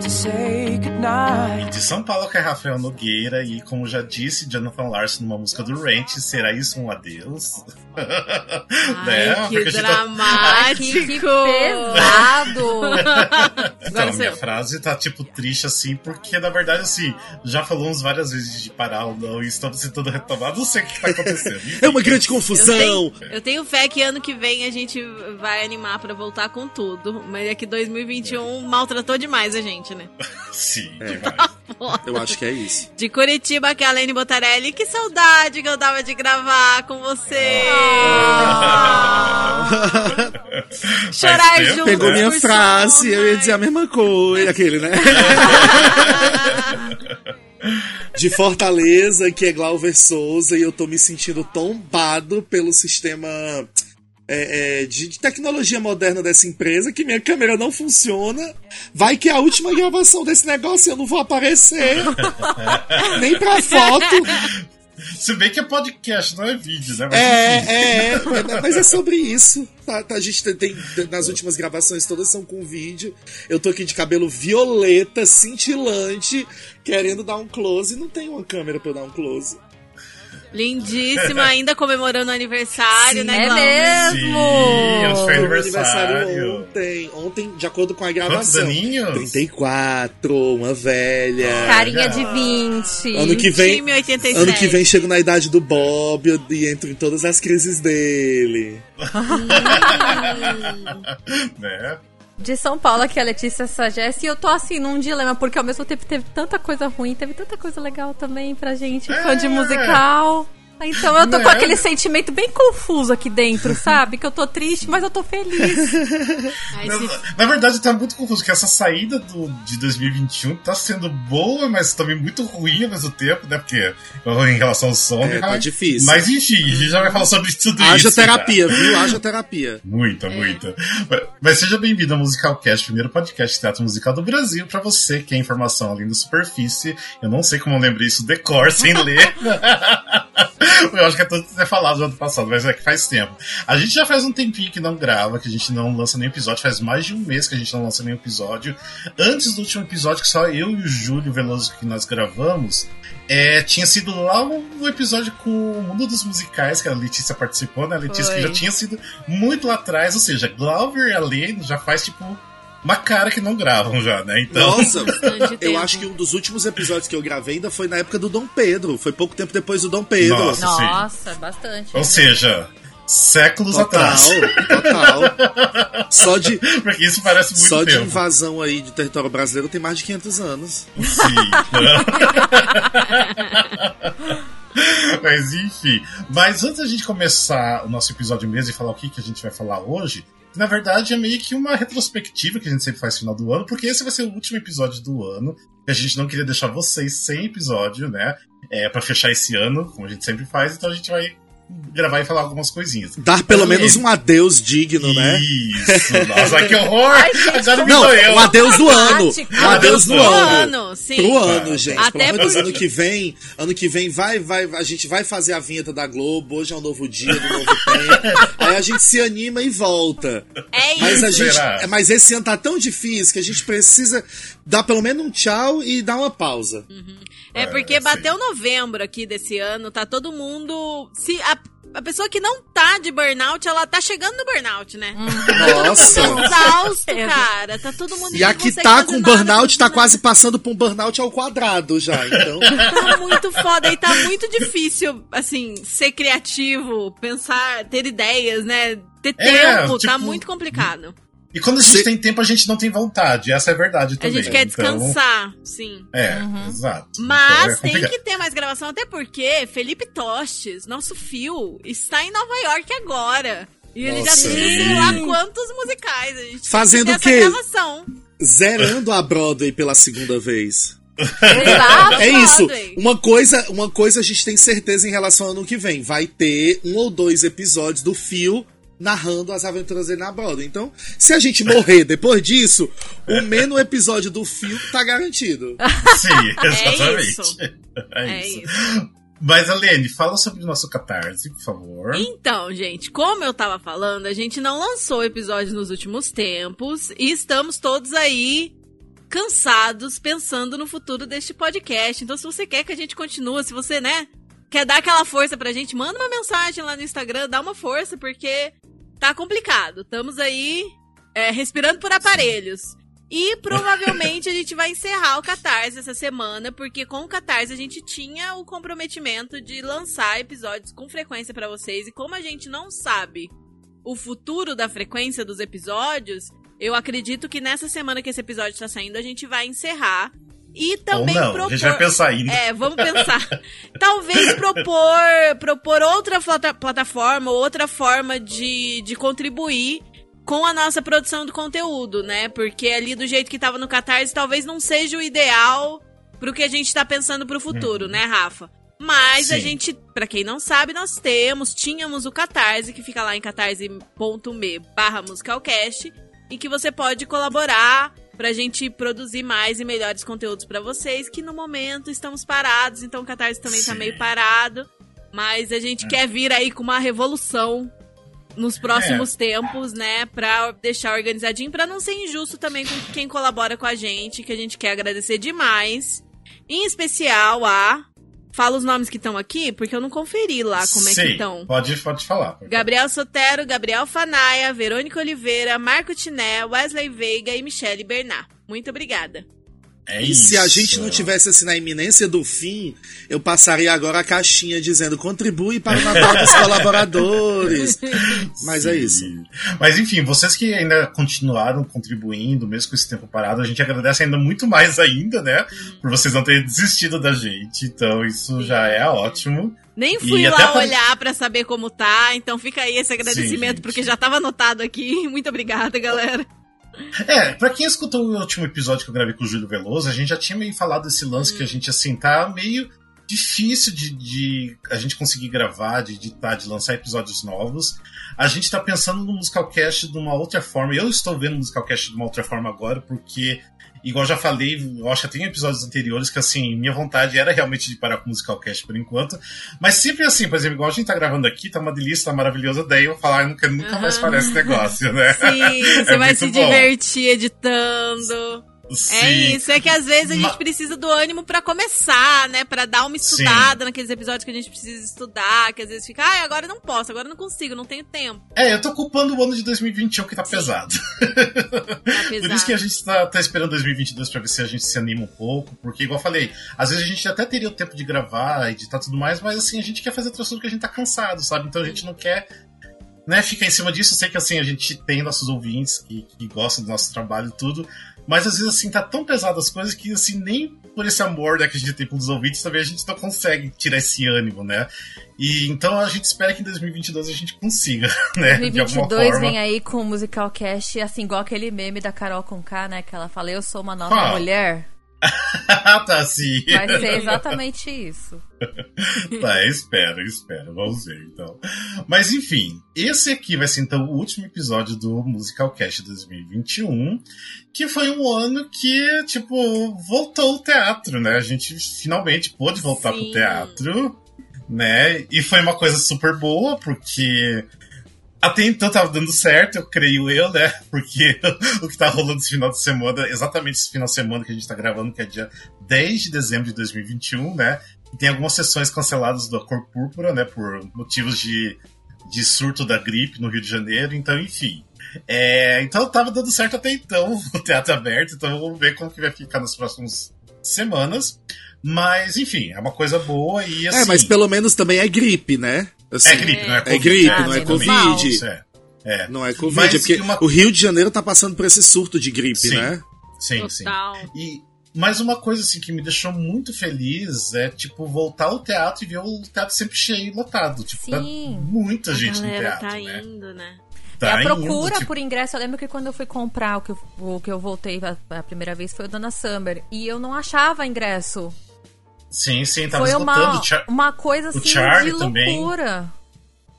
to say E de São Paulo, que é Rafael Nogueira, e como já disse Jonathan Larson numa música do Ranch, será isso um adeus? Ai, que Porque tá- dramático. Que pesado! Então, minha frase tá, tipo, triste assim, porque, na verdade, assim, já falamos várias vezes de parar ou não, e estamos sendo retomado, não sei o que tá acontecendo. É uma grande Eu confusão. tenho, eu tenho fé que ano que vem a gente vai animar pra voltar com tudo. Mas é que 2021 maltratou demais a gente, né? Sim, É. demais. Eu acho que é isso. De Curitiba, que é a Lene Botarelli. Que saudade que eu tava de gravar com você. Chorar Faz tempo, junto. Pegou né? minha por frase, eu ia dizer a mesma coisa, aquele, né? De Fortaleza, que é Glauber Souza, e eu tô me sentindo tombado pelo sistema é, é, de, de tecnologia moderna dessa empresa, que minha câmera não funciona. Vai que é a última gravação desse negócio eu não vou aparecer. Nem pra foto. Se bem que é podcast, não é vídeo, né? Mas, enfim. É, é, é, mas é sobre isso. Tá, tá, a gente tem, tem- nas últimas gravações todas são com vídeo. Eu tô aqui de cabelo violeta, cintilante, querendo dar um close. Não tem uma câmera pra eu dar um close. Lindíssima, ainda comemorando o aniversário, Sim. né, É Glauber? mesmo! Sim, foi aniversário. aniversário ontem. Ontem, de acordo com a Quantos gravação. aninhos? 34, uma velha. Carinha de 20. Ano que vem. Time 87. Ano que vem chego na idade do Bob e entro em todas as crises dele. né? De São Paulo, aqui é a Letícia Sagesse. E eu tô assim num dilema, porque ao mesmo tempo teve tanta coisa ruim, teve tanta coisa legal também pra gente, fã de É. musical. Então eu tô com Né? aquele sentimento bem confuso aqui dentro, sabe? Que eu tô triste, mas eu tô feliz. Ai, Na, na verdade, tá muito confuso, porque essa saída do, de 2021 tá sendo boa, mas também muito ruim ao mesmo tempo, né? Porque em relação ao som. É, tá difícil. Mas enfim, a gente já vai falar sobre tudo Haja isso. tá? terapia, viu? Haja terapia. Muita, muita. Mas- Mas seja bem-vindo ao Musicalcast, primeiro podcast de teatro musical do Brasil, pra você que é informação além da superfície. Eu não sei como eu lembrei isso decor sem ler. Eu acho que é tudo ter falado no ano passado, mas é que faz tempo. A gente já faz um tempinho que não grava, que a gente não lança nenhum episódio, faz mais de um mês que a gente não lança nenhum episódio. Antes do último episódio, que só eu e o Júlio Veloso que nós gravamos, é, tinha sido lá o episódio com o Mundo dos Musicais, que a Letícia participou, né? A Letícia que Foi. já tinha sido muito lá atrás, ou seja, Glauber e a Lene já faz tipo uma cara que não gravam já, né? Então. Nossa, eu acho que um dos últimos episódios que eu gravei ainda foi na época do Dom Pedro. Foi pouco tempo depois do Dom Pedro. Nossa. Nossa, bastante. Ou seja, séculos Total, atrás. total. Só de, Porque isso parece muito só de tempo. invasão aí de território brasileiro tem mais de 500 anos. Sim. Mas enfim. Mas antes da gente começar o nosso episódio mesmo e falar o que, que a gente vai falar hoje, na verdade é meio que uma retrospectiva que a gente sempre faz no final do ano, porque esse vai ser o último episódio do ano. E a gente não queria deixar vocês sem episódio, né? É, para fechar esse ano, como a gente sempre faz, então a gente vai gravar e falar algumas coisinhas. Dar pelo menos um adeus digno, né? Isso, nossa, que horror! Ai, gente, Agora me Não, doeu. um adeus do ano. Um adeus do Pro ano. ano, sim. Pro ano, gente. Até Pelo porque- ano que vem, ano que vem vai, vai, a gente vai fazer a vinheta da Globo. Hoje é um novo dia, do novo tempo. Aí a gente se anima e volta. É isso. Mas a gente, mas esse ano tá tão difícil que a gente precisa dar pelo menos um tchau e dar uma pausa. É porque É, bateu novembro aqui desse ano, tá todo mundo. Se a, a pessoa que não tá de burnout, ela tá chegando no burnout, né? Nossa. Exausto, É. cara. Tá todo mundo E a que tá com burnout tá quase passando por um burnout ao quadrado já. Então, Tá muito foda e tá muito difícil, assim, ser criativo, pensar, ter ideias, né? Ter É, tempo, tá tipo, muito complicado. E quando a gente Cê- tem tempo, a gente não tem vontade. Essa é a verdade A também. gente quer Então, descansar, sim. É, exato. Mas Então, é tem que ter mais gravação, até porque Felipe Tostes, nosso fio, está em Nova York agora. E ele já tem sei lá quantos musicais. A gente tem que Fazendo o quê? Zerando a Broadway pela segunda vez. Exato. É isso. Uma coisa, uma coisa a gente tem certeza em relação ao ano que vem. Vai ter um ou dois episódios do Fio narrando as aventuras dele na Broadway. Então, se a gente morrer depois disso, o menos episódio do Fio tá garantido. Sim, exatamente. isso. É, É isso. isso. Mas, Alene, fala sobre o nosso catarse, por favor. Então, gente, como eu tava falando, a gente não lançou episódios nos últimos tempos e estamos todos aí cansados pensando no futuro deste podcast. Então, se você quer que a gente continue, se você, né, quer dar aquela força pra gente, manda uma mensagem lá no Instagram, dá uma força, porque tá complicado. Estamos aí é, respirando por aparelhos. E provavelmente a gente vai encerrar o Catarse essa semana, porque com o Catarse a gente tinha o comprometimento de lançar episódios com frequência para vocês. E como a gente não sabe o futuro da frequência dos episódios, eu acredito que nessa semana que esse episódio está saindo, a gente vai encerrar. E também Ou não, propor. a gente vai pensar ainda. É, vamos pensar. Talvez propor, propor outra plata- plataforma, outra forma de, de contribuir com a nossa produção do conteúdo, né? Porque ali do jeito que tava no Catarse, talvez não seja o ideal pro que a gente tá pensando pro futuro, né, Rafa? Mas a Sim. gente, pra quem não sabe, nós temos, tínhamos o Catarse, que fica lá em catarse.me barra musicalcast, e que você pode colaborar pra gente produzir mais e melhores conteúdos pra vocês, que no momento estamos parados, então o Catarse também tá Sim. meio parado, mas a gente quer vir aí com uma revolução nos próximos tempos, né, pra deixar organizadinho, pra não ser injusto também com quem colabora com a gente, que a gente quer agradecer demais. Em especial a Fala os nomes que estão aqui, porque eu não conferi lá como é que Sim, estão. Pode, pode falar. Gabriel Sotero, Gabriel Fanaia, Verônica Oliveira, Marco Tiné, Wesley Veiga e Michele Bernard. Muito obrigada. É E isso. se a gente não tivesse assim na iminência do fim, eu passaria agora a caixinha dizendo contribui para o Natal dos colaboradores. Mas é Sim. isso. Mas enfim, vocês que ainda continuaram contribuindo, mesmo com esse tempo parado, a gente agradece ainda muito mais ainda, né? Por vocês não terem desistido da gente. Então isso já é ótimo. Nem fui E lá olhar pra saber como tá, então fica aí esse agradecimento, Sim, porque já tava anotado aqui. Muito obrigada, galera. É, pra quem escutou o último episódio que eu gravei com o Júlio Veloso, a gente já tinha meio falado desse lance que a gente, assim, tá meio difícil de, de a gente conseguir gravar, de editar, de lançar episódios novos. A gente tá pensando no Musicalcast de uma outra forma. Eu estou vendo o Musicalcast de uma outra forma agora, porque, igual eu já falei, eu acho que tem episódios anteriores que, assim, minha vontade era realmente de parar com o Musicalcast por enquanto. Mas sempre assim, por exemplo, igual a gente tá gravando aqui, tá uma delícia, tá maravilhosa, daí eu falar, eu não quero nunca mais falar esse negócio, né? Sim, você É vai se bom. divertir editando. É Sim. isso, é que às vezes a gente precisa do ânimo pra começar, né? Pra dar uma estudada naqueles episódios que a gente precisa estudar, que às vezes fica, ai, agora não posso, agora não consigo, não tenho tempo. É, eu tô culpando o ano de 2021 que tá pesado. Tá Por pesado. isso que a gente tá, tá esperando 2022 pra ver se a gente se anima um pouco, porque, igual eu falei, às vezes a gente até teria o tempo de gravar, editar tudo mais, mas assim, a gente quer fazer outras coisas que a gente tá cansado, sabe? Então a gente não quer. Né, ficar em cima disso, eu sei que assim, a gente tem nossos ouvintes que, que gostam do nosso trabalho e tudo, mas às vezes assim, tá tão pesado as coisas que assim, nem por esse amor né, que a gente tem pelos ouvintes, também a gente não consegue tirar esse ânimo, né? E então a gente espera que em 2022 a gente consiga, né? de alguma 2022 forma. vem aí com o Musical Cast, assim, igual aquele meme da Carol com K, né? Que ela fala, eu sou uma nova Ah. mulher. tá, sim. Vai ser exatamente isso. Tá, espero, espero. Vamos ver, então. Mas, enfim, esse aqui vai ser, então, o último episódio do Musical Cast 2021, que foi um ano que, tipo, voltou o teatro, né? A gente finalmente pôde voltar Sim. pro teatro, né? E foi uma coisa super boa, porque... Até então tava dando certo, eu creio eu, né? Porque o que tá rolando esse final de semana, exatamente esse final de semana que a gente tá gravando, que é dia 10 de dezembro de 2021, né? E tem algumas sessões canceladas da Cor Púrpura, né? Por motivos de, de surto da gripe no Rio de Janeiro, então, enfim. É, então tava dando certo até então, o teatro aberto, então vamos ver como que vai ficar nas próximas semanas. Mas, enfim, é uma coisa boa e assim. É, mas pelo menos também é gripe, né? Assim, É gripe, não é É Covid. gripe, Ah, não é Covid. é. É. Não é Covid, Mas é porque uma- o Rio de Janeiro tá passando por esse surto de gripe, Sim. né? Sim, sim. Total. E mas uma coisa assim que me deixou muito feliz é tipo voltar ao teatro e ver o teatro sempre cheio, lotado, tipo, tá Sim. muita A gente no teatro, tá né? indo, né? Tá é a indo, procura tipo, por ingresso. Eu lembro que quando eu fui comprar o que eu, o que eu voltei a, a primeira vez foi o Dona Summer. E eu não achava ingresso. Sim, sim, tava foi esgotando. uma, Char- uma coisa o assim Charlie de também. loucura.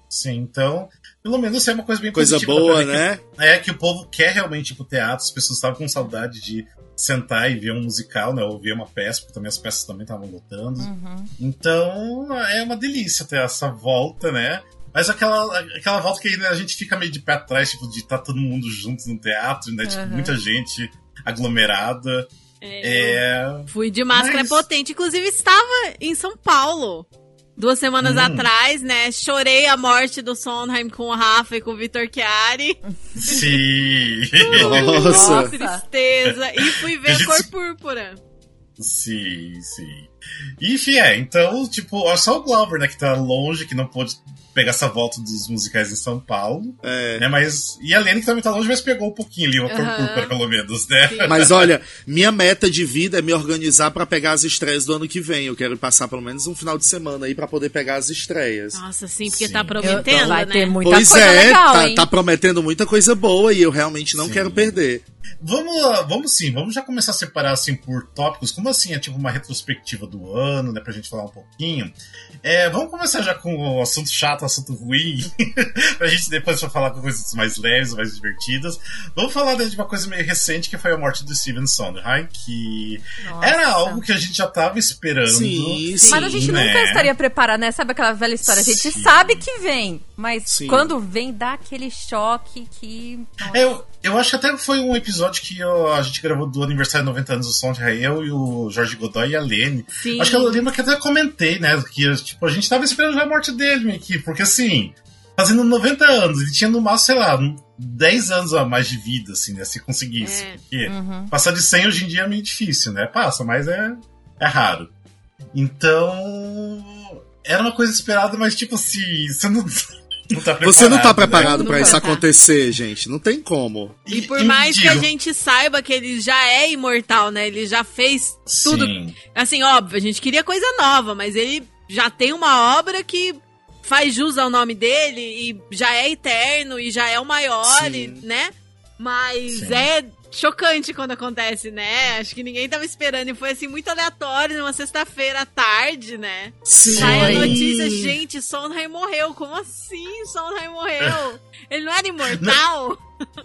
Sim, então, pelo menos isso é uma coisa bem Coisa positiva, boa, né? que- é que o povo quer realmente ir pro teatro, as pessoas estavam com saudade de sentar e ver um musical, né? Ou ver uma peça, porque também as peças também estavam lotando. Uhum. Então é uma delícia ter essa volta, né? Mas aquela, aquela volta que né, a gente fica meio de pé atrás, tipo, de estar todo mundo junto no teatro, né? Tipo, Uhum. muita gente aglomerada. É. Fui de máscara Mas- potente. Inclusive, estava em São Paulo. Duas semanas Hum. atrás, né? Chorei a morte do Sondheim com o Rafa e com o Vitor Chiari. Sim. Nossa. Tristeza. E fui ver A gente cor púrpura. sim, sim. E, enfim, é. Então, tipo, é só o Glauber, né, que tá longe, que não pôde pegar essa volta dos musicais em São Paulo. É. Né, mas. E a Lene, que também tá longe, mas pegou um pouquinho ali, uma púrpura, pelo menos, né? Sim. Mas olha, minha meta de vida é me organizar pra pegar as estreias do ano que vem. Eu quero passar pelo menos um final de semana aí pra poder pegar as estreias. Nossa, sim, porque Sim. tá Eu- prometendo, vai né? ter muita pois coisa é, legal, tá, hein? tá prometendo muita coisa boa e eu realmente não Sim. quero perder. Vamos, vamos sim, vamos já começar a separar assim por tópicos, como assim é tipo uma retrospectiva do ano, né, pra gente falar um pouquinho. É, vamos começar já com o assunto chato, assunto ruim, pra gente depois falar com coisas mais leves, mais divertidas. Vamos falar de uma coisa meio recente que foi a morte do Steven Sondheim, que Nossa. era algo que a gente já tava esperando. Sim, sim. Mas a gente né? nunca estaria preparada, né? Sabe aquela velha história? A gente Sim. sabe que vem, mas Sim. quando vem, dá aquele choque que. Nossa. É, Eu, eu acho que até foi um episódio que eu- a gente gravou do aniversário de 90 anos do Sondheim, eu e o Jorge Godoy e a Lene. Sim. Acho que eu lembro que até comentei, né? Que tipo, a gente tava esperando já a morte dele meio que, porque assim, fazendo 90 anos, ele tinha no máximo, sei lá, 10 anos a mais de vida, assim, né? Se conseguisse. É. Porque Uhum. passar de 100 hoje em dia é meio difícil, né? Passa, mas é, é raro. Então. Era uma coisa esperada, mas tipo assim, você não, não tá. Você não tá né? preparado pra Nunca isso tá. acontecer, gente. Não tem como. E por mais que a gente saiba que ele já é imortal, né? Ele já fez tudo. Sim. Assim, óbvio, a gente queria coisa nova, mas ele já tem uma obra que faz jus ao nome dele e já é eterno e já é o maior, e, né? Mas Sim. é chocante quando acontece, né? Acho que ninguém tava esperando e foi assim muito aleatório numa sexta-feira à tarde, né? Sim. Sai a notícia, gente, Sondheim morreu. Como assim Sondheim morreu? Ele não era imortal?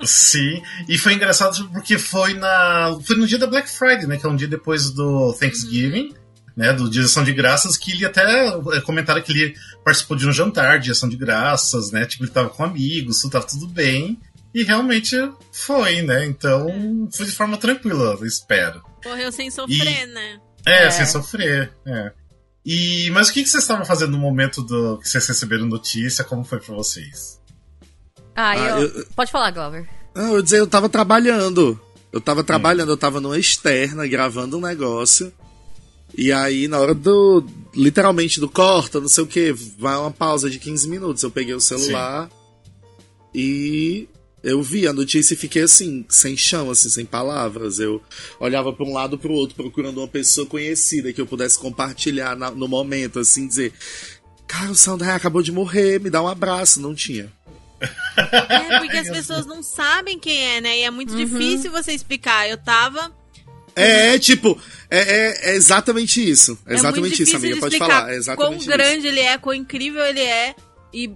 Sim, e foi engraçado porque foi na foi no dia da Black Friday, né, que é um dia depois do Thanksgiving, né, do Dia de Ação de Graças, que ele até é, comentaram que ele participou de um jantar de Ação de Graças, né, tipo, ele tava com amigos, tudo tava tudo bem, e realmente foi, né, então foi de forma tranquila, eu espero. Morreu sem sofrer, né? É, É. sem sofrer, é. E, mas o que, que vocês estavam fazendo no momento do que vocês receberam notícia? Como foi pra vocês? Ah, Ah, eu... eu- Pode falar, Glover. Não, eu dizer, eu tava trabalhando. Eu tava trabalhando, eu tava numa externa gravando um negócio. E aí, na hora do. Literalmente do corta, não sei o que, vai uma pausa de 15 minutos. Eu peguei o celular e eu vi a notícia e fiquei assim, sem chão, assim, sem palavras. Eu olhava pra um lado pro outro, procurando uma pessoa conhecida que eu pudesse compartilhar na- no momento, assim, dizer. Cara, o Sandra acabou de morrer, me dá um abraço. Não tinha. É, porque as pessoas não sabem quem é, né? E é muito difícil você explicar. Eu tava. É, tipo, é, é- é exatamente isso. É é exatamente muito isso, difícil amiga. de Pode explicar falar. É exatamente quão isso. grande ele é, quão incrível ele é e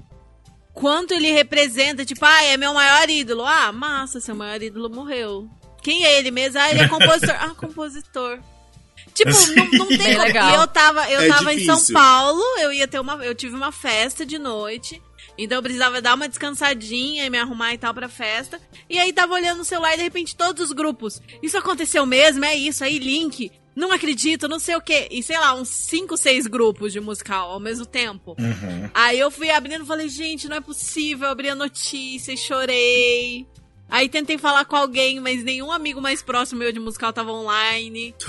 quanto ele representa. Tipo, ah, é meu maior ídolo. Ah, massa, seu maior ídolo morreu. Quem é ele mesmo? Ah, ele é compositor. ah, compositor. Tipo, não, não tem como. legal. E eu tava, eu É tava em São. Paulo, eu ia ter uma. Eu tive uma festa de noite. Então eu precisava dar uma descansadinha e me arrumar e tal pra festa. E aí tava olhando o celular e de repente todos os grupos. Isso aconteceu mesmo? É isso aí, link. Não acredito, não sei o quê. E sei lá, uns 5, 6 grupos de musical ao mesmo tempo. Uhum. Aí eu fui abrindo e falei, gente, não é possível. Eu abri a notícia e chorei. Aí tentei falar com alguém, mas nenhum amigo mais próximo meu de musical tava online.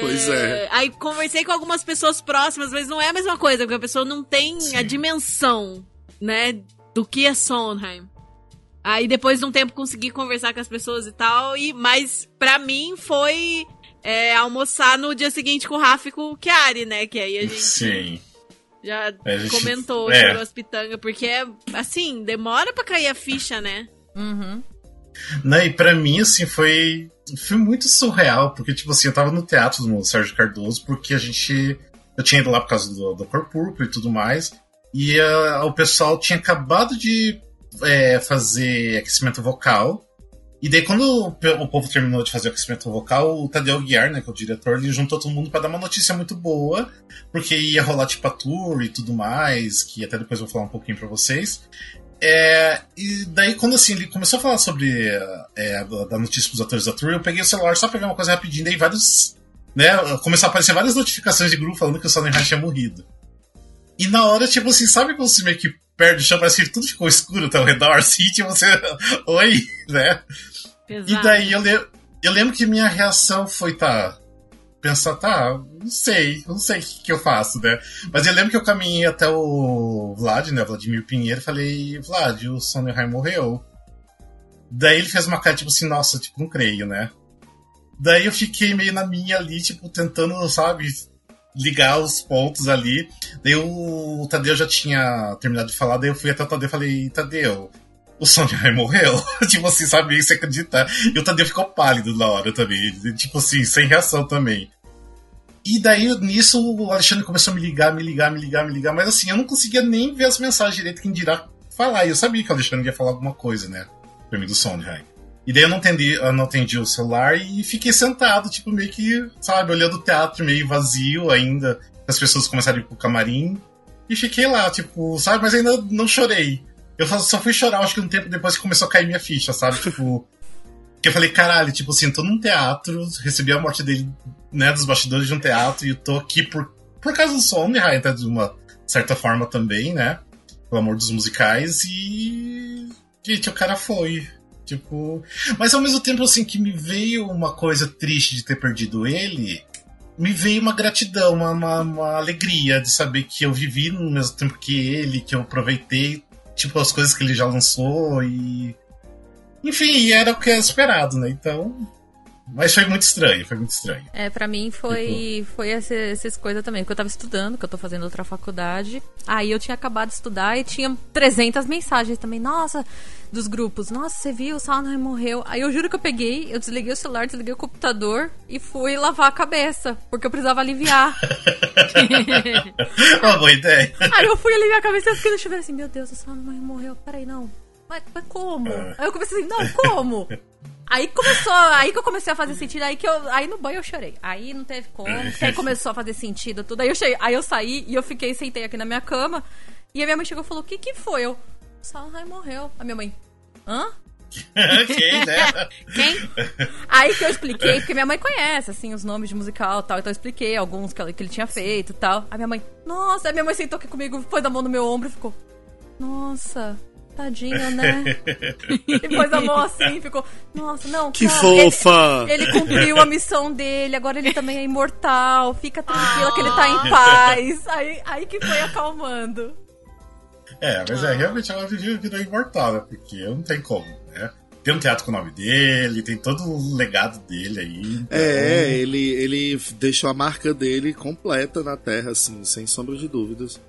pois é. Aí conversei com algumas pessoas próximas, mas não é a mesma coisa, porque a pessoa não tem Sim. a dimensão, né, do que é Sondheim. Aí depois de um tempo consegui conversar com as pessoas e tal, e mas pra mim foi é, almoçar no dia seguinte com o Rafa e com o Chiari, né, que aí a gente Sim. já A gente- comentou, é. chorou as pitangas, porque é, assim, demora pra cair a ficha, né? Uhum. Né, e pra mim, assim, foi, foi muito surreal, porque, tipo assim, eu tava no teatro do Sérgio Cardoso, porque a gente. Eu tinha ido lá por causa do, do Cor Púrpura e tudo mais, e ah, o pessoal tinha acabado de é, fazer aquecimento vocal. E daí, quando o, povo terminou de fazer o aquecimento vocal, o Tadeu Guiar, né, que é o diretor, ele juntou todo mundo pra dar uma notícia muito boa, porque ia rolar tipo a tour e tudo mais, que até depois eu vou falar um pouquinho pra vocês. É, e daí, quando assim, ele começou a falar sobre é, da notícia pros atores da tour, eu peguei o celular só pra ver uma coisa rapidinho, daí vários. Né, começou a aparecer várias notificações de grupo falando que o Sondheim tinha morrido. E na hora, tipo assim, sabe quando você meio que perde o chão, parece que tudo ficou escuro até ao redor, assim, tipo, você. Oi, né? Pesado. E daí eu, le eu lembro que minha reação foi, tá. Pensar, tá, não sei, não sei o que, que eu faço, né? Mas eu lembro que eu caminhei até o Vlad, né? Vladimir Pinheiro, e falei, Vlad, o Sondheim morreu. Daí ele fez uma cara, tipo assim, nossa, tipo, não creio, né? Daí eu fiquei meio na minha ali, tipo, tentando, sabe, ligar os pontos ali. Daí o Tadeu já tinha terminado de falar, daí eu fui até o Tadeu e falei, Tadeu, o Sondheim morreu? tipo assim, sabe, você acreditar. E o Tadeu ficou pálido na hora também, tipo assim, sem reação também. E daí, nisso, o Alexandre começou a me ligar, me ligar, me ligar, me ligar, mas assim, eu não conseguia nem ver as mensagens direito, quem dirá falar. E eu sabia que o Alexandre ia falar alguma coisa, né, pra mim do Sondheim. E daí eu não atendi, eu não atendi o celular e fiquei sentado, tipo, meio que, sabe, olhando o teatro meio vazio ainda. As pessoas começaram a ir pro camarim. E fiquei lá, tipo, sabe, mas ainda não chorei. Eu só fui chorar, acho que um tempo depois que começou a cair minha ficha, sabe? Tipo. que eu falei, caralho, tipo assim, tô num teatro, recebi a morte dele, né, dos bastidores de um teatro, e eu tô aqui por, por causa do som, até de uma certa forma também, né? Pelo amor dos musicais, e. Gente, o cara foi. Tipo. Mas ao mesmo tempo, assim, que me veio uma coisa triste de ter perdido ele, me veio uma gratidão, uma, uma, uma, alegria de saber que eu vivi no mesmo tempo que ele, que eu aproveitei, tipo, as coisas que ele já lançou e. Enfim, era o que era esperado, né? Então. Mas foi muito estranho, foi muito estranho. É, pra mim foi, foi essa, essas coisas também. Porque eu tava estudando, que eu tô fazendo outra faculdade. Aí eu tinha acabado de estudar e tinha 300 mensagens também. Nossa, dos grupos. Nossa, você viu, o Sondheim morreu. Aí eu juro que eu peguei, eu desliguei o celular, desliguei o computador e fui lavar a cabeça. Porque eu precisava aliviar. Uma boa ideia. Aí eu fui aliviar a cabeça e fiquei no chuveiro assim, meu Deus, o Sondheim morreu. Peraí, não. Mas, mas como? É. Aí eu comecei assim, não, como? Aí começou, aí que eu comecei a fazer sentido, aí que eu, aí no banho eu chorei. Aí não teve como, aí começou a fazer sentido tudo. Aí eu cheguei, aí eu saí e eu fiquei sentei aqui na minha cama. E a minha mãe chegou e falou: "O que que foi?" Eu: "Sondheim morreu". A minha mãe: "Hã?" Quem, né? Quem? Aí que eu expliquei, porque minha mãe conhece, assim, os nomes de musical e tal. Então eu expliquei alguns que, ela- que ele tinha feito e tal. A minha mãe, nossa, a minha mãe sentou aqui comigo, pôs a mão no meu ombro e ficou, nossa, tadinho, né? e pôs a mão assim, ficou, nossa, não, Que cara, fofa! Ele, ele cumpriu a missão dele, agora ele também é imortal, fica tranquila que ele tá em paz. Aí, aí que foi acalmando. É, mas é, realmente ela virou, virou imortal, né? Porque não tem como, né? Tem um teatro com o nome dele, tem todo o legado dele aí. então- É, ele, ele deixou a marca dele completa na Terra, assim, sem sombra de dúvidas.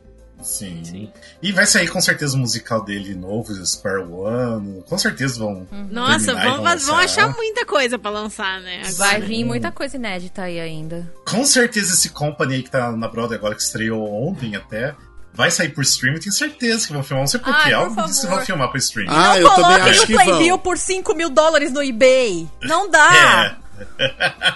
Sim. E vai sair com certeza o musical dele novo, Square One. Com certeza vão. Nossa, terminar e vão, vão vão achar muita coisa pra lançar, né? agora. Vai vir muita coisa inédita aí ainda. Com certeza esse Company aí que tá na Broadway agora, que estreou ontem até, vai sair por streaming. Tenho certeza que vão filmar. Não sei Ai, porquê. por Algo disso favor. vão filmar pro streaming. Ah, não eu também acho que Playbill por 5 mil dólares no eBay. Não dá. É.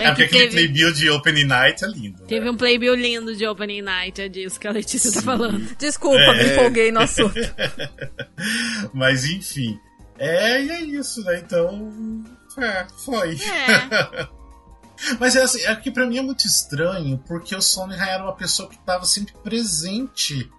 É, porque que aquele teve- playbill de Opening Night é lindo. Teve né? um playbill lindo de Opening Night, é disso que a Letícia tá falando. Desculpa, É. me empolguei no assunto. Mas enfim. É, e é isso, né? Então. É, foi. É. Mas é assim, é que pra mim é muito estranho, porque o Sondheim era uma pessoa que tava sempre presente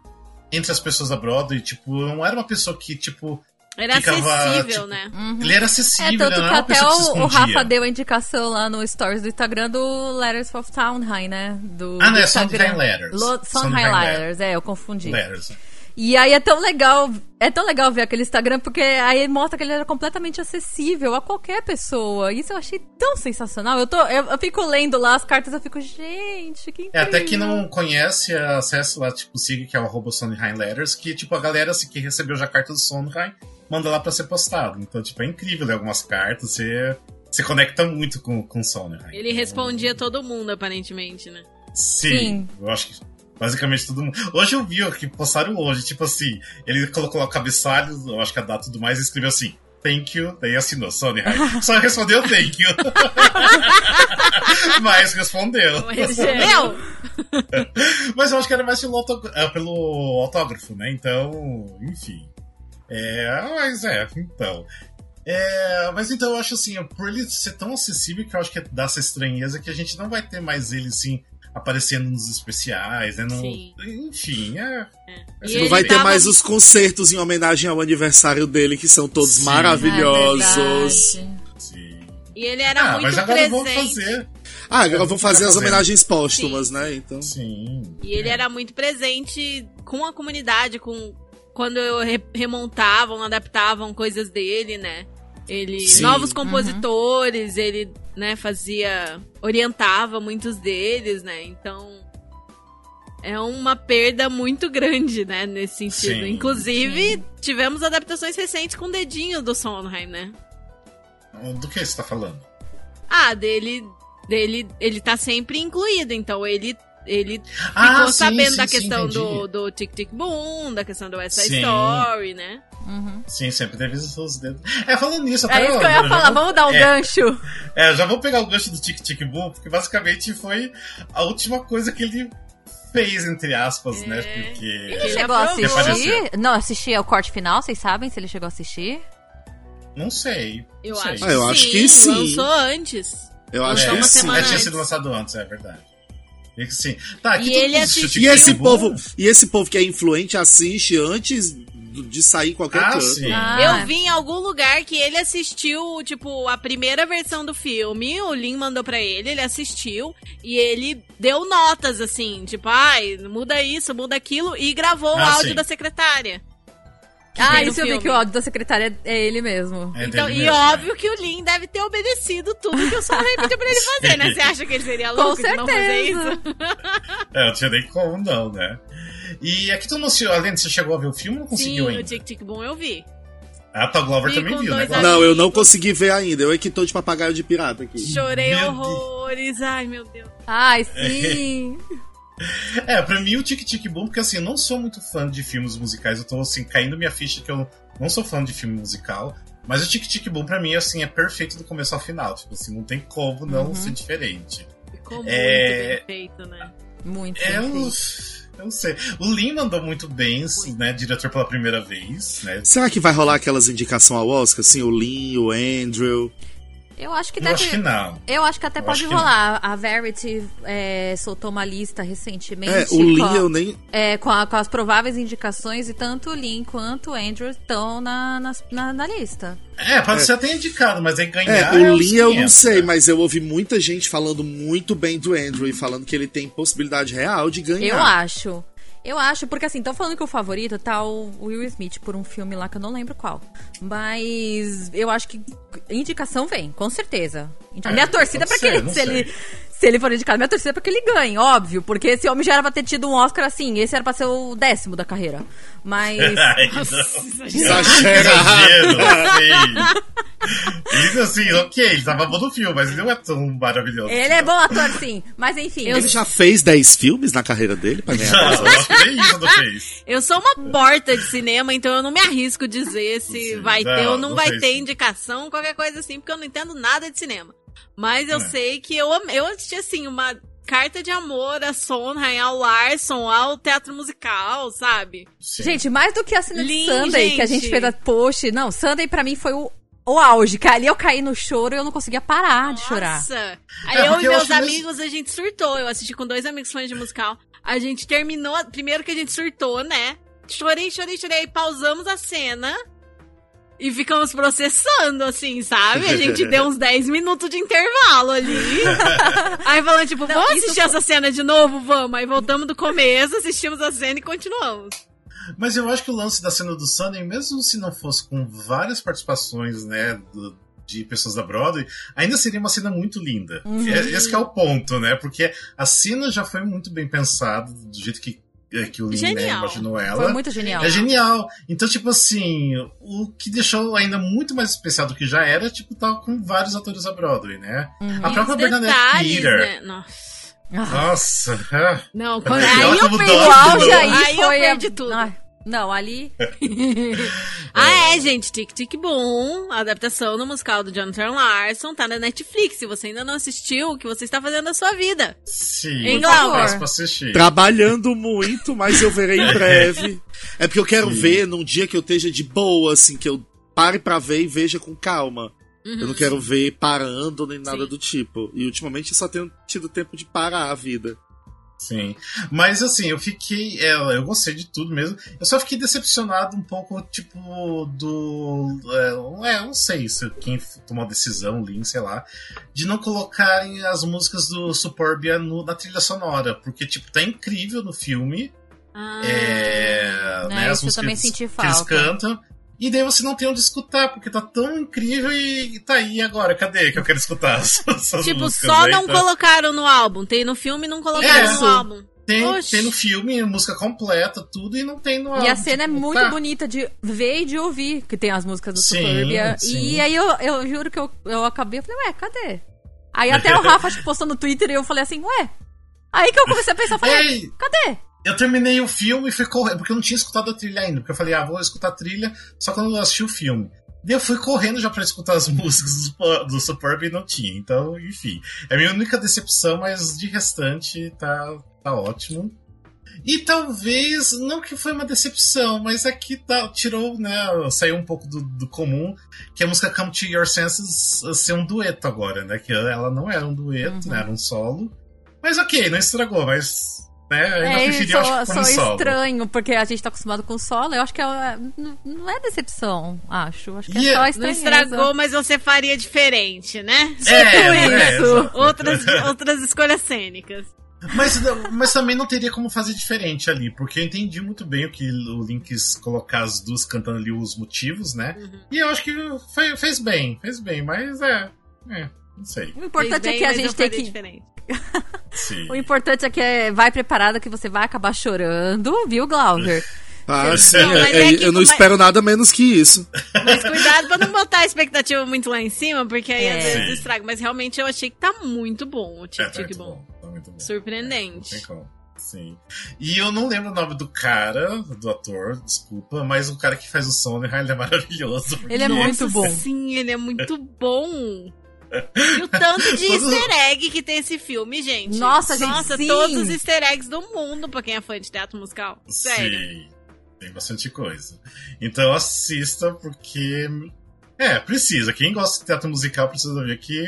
entre as pessoas da Broadway, tipo, não era uma pessoa que, tipo, Era Ficava, acessível, tipo, né? ele era É, acessível, tanto né? que não até o, o. Rafa deu a indicação lá no stories do Instagram do Letters of Sondheim, né? Do, Ah, não, do é Instagram. Sondheim Letters. Lo- Sondheim Sondheim Letters, é, eu confundi. Letters. E aí é tão legal, é tão legal ver aquele Instagram, porque aí mostra que ele era completamente acessível a qualquer pessoa. Isso eu achei tão sensacional. Eu, tô, eu, eu fico lendo lá as cartas, eu fico, gente, que incrível. É, até que não conhece, acessa lá, tipo, siga que é o arroba Sondheim Letters, que, tipo, a galera assim, que recebeu já a carta do Sondheim, manda lá pra ser postado. Então, tipo, é incrível ler algumas cartas, você, você conecta muito com, com o Sondheim. Ele respondia todo mundo, aparentemente, né? Sim, Sim. eu acho que basicamente todo mundo. Hoje eu vi ó, que postaram hoje, tipo assim, ele colocou lá o cabeçalho, eu acho que a data e tudo mais, e escreveu assim. Thank you, daí assinou, Sony Só respondeu thank you. Mas respondeu. Mas, Meu! Mas eu acho que era mais pelo, é, pelo autógrafo, né? Então, enfim. É, mas é, então. É, mas então eu acho assim, por ele ser tão acessível que eu acho que dá essa estranheza que a gente não vai ter mais ele assim aparecendo nos especiais, né? No, Sim. enfim, é. E Não vai ter tava- mais os concertos em homenagem ao aniversário dele, que são todos Sim. maravilhosos. É. Sim. E ele era Ah, muito mas agora presente. vamos fazer. Ah, agora vão fazer as fazendo. homenagens póstumas, né? Então. Sim. E ele era muito presente com a comunidade, com quando remontavam, adaptavam coisas dele, né? Ele Sim. novos compositores, ele, né, fazia orientava muitos deles, né? Então é uma perda muito grande, né, nesse sentido. Sim. Inclusive, tivemos adaptações recentes com o dedinho do Sondheim, né? Do que você tá falando? Ah, dele dele ele tá sempre incluído, então ele ele Ah, ficou sim, sabendo sim, da sim, questão entendi. do, do Tic Tic Boom, da questão do West Side Sim. Story, né? Uhum. Sim, sempre teve os dedos. É, falando nisso, É isso que eu ia já falar, vou- vamos dar um é, gancho. É, eu já vou pegar o gancho do Tic Tic Boom, porque basicamente foi a última coisa que ele fez, entre aspas, né? É. Porque. Ele chegou a assistir? Não, assistir ao corte final, vocês sabem se ele chegou a assistir? Não sei. Eu não sei. acho, Ah, eu que acho sim, que sim. Lançou antes. Eu acho Lançou que uma sim. semana É, tinha sido lançado antes, é verdade. E que sim. Tá, aqui E ele assistiu E esse povo, e esse povo que é influente assiste antes de sair qualquer Ah, canto. sim. Ah. Eu vi em algum lugar que ele assistiu, tipo, a primeira versão do filme, o Lin mandou pra ele, ele assistiu e ele deu notas, assim, tipo, ai, muda isso, muda aquilo, e gravou o Ah, áudio sim. da secretária. Que Ah, isso eu vi que o áudio da secretária é ele mesmo. É Então, dele e mesmo, óbvio que o Lin deve ter obedecido tudo que o Sondheim pediu pra ele fazer, né? Você acha que ele seria Com louco de não fazer certeza. isso? É, eu tinha nem como não, né? E aqui tu não além de você chegou a ver o filme ou não Sim, conseguiu o ainda? Tic Tic Boom eu vi. A Tal Glover Vi também com viu, né? Glauber? Não, eu não consegui ver ainda. Eu é que tô de papagaio de pirata aqui. Chorei Meu horrores, ai meu Deus. Ai, sim. É, pra mim o Tic Tic Boom, porque assim, eu não sou muito fã de filmes musicais, eu tô assim, caindo minha ficha que eu não sou fã de filme musical, mas o Tic Tic Boom pra mim, assim, é perfeito do começo ao final, tipo assim, não tem como não Uhum. ser diferente. Ficou muito É. bem feito, né? Muito É, bem eu, feito. eu não sei. O Lin mandou muito bem, né, diretor pela primeira vez, né? Será que vai rolar aquelas indicações ao Oscar? Assim, o Lin, o Andrew. Eu acho que Eu deve. acho que não. Eu acho que até Eu pode rolar. A Verity é, soltou uma lista recentemente. É, o com, Lin a- eu nem. é, com, a- com as prováveis indicações e tanto o Lin quanto o Andrew estão na, na, na lista. É, pode ser até indicado, mas É, ganhar. o os Lin eu não 500, sei, mas eu ouvi muita gente falando muito bem do Andrew e falando que ele tem possibilidade real de ganhar. Eu acho. Eu acho, porque assim, estão falando que o favorito tá o Will Smith por um filme lá que eu não lembro qual. Mas eu acho que indicação vem, com certeza. A minha torcida é pra pode que não se ele, se ele for indicado, minha torcida é pra que ele ganhe, óbvio. Porque esse homem já era pra ter tido um Oscar assim, esse era pra ser o décimo da carreira. Mas. Ai, não. Exagerado. Exagero, assim. Ele, assim, ok, ele tava bom no filme, mas ele não é tão maravilhoso. Ele é bom ator, sim. Mas enfim. Ele já fez 10 filmes na carreira dele pra ganhar Não, eu acho que nem isso não fez. Eu sou uma porta de cinema, então eu não me arrisco dizer se Sim, vai não, ter ou não, não vai fez. ter indicação, qualquer coisa assim, porque eu não entendo nada de cinema. Mas eu É. sei que eu, eu assisti, assim, uma carta de amor a Sondheim, ao Larson, ao teatro musical, sabe? Sim. Gente, mais do que a cena de Lindo, Sunday, que a gente gente. fez a post. Não, Sunday pra mim foi o, o auge. Que ali eu caí no choro e eu não conseguia parar de chorar. Nossa! Aí É, eu e eu meus mesmo- amigos, a gente surtou. Eu assisti com dois amigos fãs de musical. A gente terminou. Primeiro que a gente surtou, né? Chorei, chorei, chorei. Aí pausamos a cena. E ficamos processando, assim, sabe? A gente deu uns 10 minutos de intervalo ali. Aí falando, tipo, Não, vamos assistir essa cena de novo? Vamos. Aí voltamos do começo, assistimos a cena e continuamos. Mas eu acho que o lance da cena do Sunday, mesmo se não fosse com várias participações, né, do- de pessoas da Broadway, ainda seria uma cena muito linda. Uhum. É- Esse que é o ponto, né? Porque a cena já foi muito bem pensada, do jeito que, que o Lin né, imaginou ela. Foi muito genial. É genial. Então, tipo assim, o que deixou ainda muito mais especial do que já era, tipo, tá com vários atores da Broadway, né? A E própria Bernadette Peter. né? Nossa. Nossa, é. Não, quando... Aí aí eu perdi dó, o auge Não. aí Aí eu foi. perdi a- tudo. Ai, Não, ali. ah, é, gente. Tic Tic Boom, adaptação no musical do Jonathan Larson, tá na Netflix. Se você ainda não assistiu, o que você está fazendo na sua vida? Sim, Em favor, pra assistir. Trabalhando muito, mas eu verei em breve. É porque eu quero Sim. ver num dia que eu esteja de boa, assim, que eu pare pra ver e veja com calma. Uhum. Eu não quero ver parando nem nada Sim. do tipo. E ultimamente eu só tenho tido tempo de parar a vida. Sim. Mas assim, eu fiquei. é, eu gostei de tudo mesmo. Eu só fiquei decepcionado um pouco, tipo, do. É, é, não sei se quem tomou a decisão, Lin, sei lá, de não colocarem as músicas do Superbia no- na trilha sonora. Porque, tipo, tá incrível no filme. Ah, É, né, né, as músicas que eles cantam. E daí você não tem onde escutar, porque tá tão incrível e, e tá aí agora. Cadê que eu quero escutar essas, Tipo, só aí, não tá? colocaram no álbum. Tem no filme e não colocaram É. no álbum. Tem, Oxi. tem no filme, música completa, tudo, e não tem no E a álbum, cena é tipo, muito tá. bonita de ver e de ouvir, que tem as músicas do Sim, Suburbia. sim. E aí eu, eu juro que eu, eu acabei, eu falei, ué, cadê? Aí até o Rafa acho que postou no Twitter e eu falei assim, ué. Aí que eu comecei a pensar, eu falei, Ei, cadê? Eu terminei o filme e fui correndo, porque eu não tinha escutado a trilha ainda, porque eu falei, ah, vou escutar a trilha só quando eu assisti o filme. Daí eu fui correndo já pra escutar as músicas do, do Superb e não tinha. Então, enfim. É a minha única decepção, mas de restante tá, tá ótimo. E talvez, não que foi uma decepção, mas aqui tá, tirou, né? Saiu um pouco do, do comum, que a música Come to Your Senses uh, ser um dueto agora, né? Que ela não era um dueto, Uhum. né? Era um solo. Mas ok, não estragou, mas. Né, eu ainda É, preferia acho só, que só como solo. estranho, porque a gente tá acostumado com solo. Eu acho que é, não- não é decepção, acho. Acho que E é só Não estragou, mas você faria diferente, né? É, Tipo é, isso. outras, outras escolhas cênicas. Mas, mas também não teria como fazer diferente ali, porque eu entendi muito bem o que o Link quis colocar as duas cantando ali os motivos, né? Uhum. E eu acho que foi- fez bem, fez bem, mas é. É, não sei. O importante Fez é bem, que a gente tem que. diferente. Sim. O importante é que é, vai preparada que você vai acabar chorando, viu, Glauber? Ah, Sim. Não, é- é é- eu não é- espero nada menos que isso. Mas cuidado pra não botar a expectativa muito lá em cima, porque aí É. às vezes estraga. Mas realmente eu achei que tá muito bom o É, Tic tá Tic muito Bom. bom. Tá. Surpreendente. Como. Sim. E eu não lembro o nome do cara, do ator, desculpa, mas o cara que faz o Sonic, ele é maravilhoso. Ele é muito bom. Sim, ele é muito bom. E o tanto de easter egg que tem esse filme, gente. Nossa, gente, Nossa, sim. todos os easter eggs do mundo pra quem é fã de teatro musical. Sério. Sim, tem bastante coisa. Então assista, porque. É, precisa. Quem gosta de teatro musical precisa ver que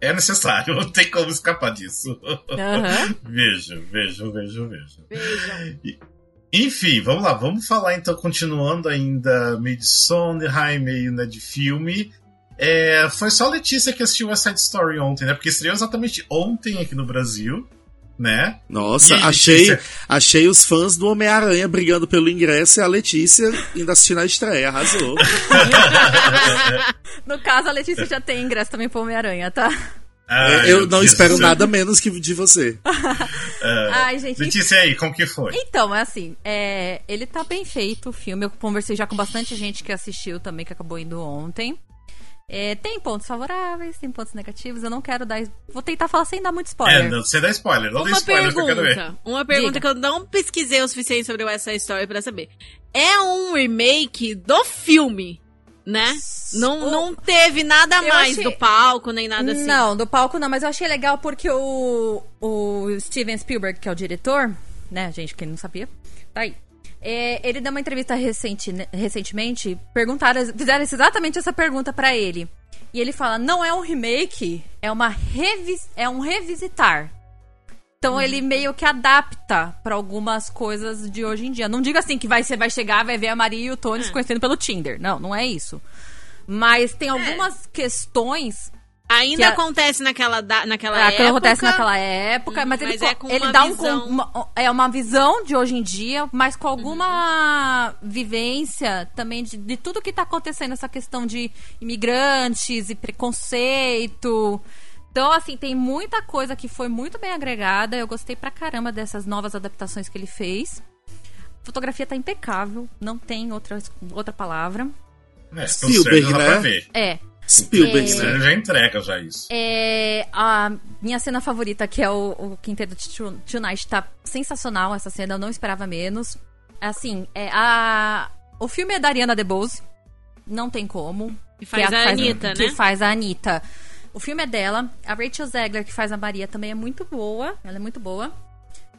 é necessário, não tem como escapar disso. Aham. vejo, vejo, vejo, vejo. Enfim, vamos lá, vamos falar então, continuando ainda meio de Sondheim, meio né, de filme. É, foi só a Letícia que assistiu a Side Story ontem, né? Porque estreou exatamente ontem aqui no Brasil, né? Nossa, aí, achei, achei os fãs do Homem-Aranha brigando pelo ingresso e a Letícia indo assistir na estreia. Arrasou. No caso, a Letícia já tem ingresso também pro Homem-Aranha, tá? Ah, eu não espero nada menos que de você. É. Ai, gente. Letícia, e aí, como que foi? Então, é assim, é, ele tá bem feito o filme. Eu conversei já com bastante gente que assistiu também, que acabou indo ontem. É, tem pontos favoráveis, tem pontos negativos. Eu não quero dar. Vou tentar falar sem dar muito É, spoiler. não, você dá spoiler, não dá Uma spoiler que eu quero ver. pergunta. Uma pergunta Diga. que eu não pesquisei o suficiente sobre essa história pra saber. É um remake do filme, né? Não, O- não teve nada Eu mais achei- do palco, nem nada assim. Não, do palco não, mas eu achei legal porque o, o Steven Spielberg, que é o diretor, né, gente, quem não sabia, tá aí. É, ele deu uma entrevista recente, né, recentemente, perguntaram, fizeram exatamente essa pergunta pra ele. E ele fala: não é um remake, é uma revis, é um revisitar. Então ele meio que adapta pra algumas coisas de hoje em dia. Não diga assim que vai, você vai chegar, vai ver a Maria e o Tony se conhecendo pelo Tinder. Não, não é isso. Mas tem algumas questões Ainda a- acontece naquela, da, naquela é, época. acontece naquela época, Uhum, mas ele, mas co- é com ele uma dá um visão- com- uma, é uma visão de hoje em dia, mas com alguma vivência também de, de tudo que tá acontecendo essa questão de imigrantes e preconceito. Então, assim, tem muita coisa que foi muito bem agregada. Eu gostei pra caramba dessas novas adaptações que ele fez. A fotografia tá impecável, não tem outra, outra palavra. É, Spielberg, né? pra ver. É, Spielberg, O né? já entrega já isso. É, a minha cena favorita, que é o, o Quinteto de Tonight, tá sensacional essa cena, eu não esperava menos. Assim, é, a... o filme é da Ariana DeBose. Não tem como. E faz Que a faz- Anitta, que né? faz a Anitta. O filme é dela. A Rachel Zegler, que faz a Maria, também é muito boa. Ela é muito boa.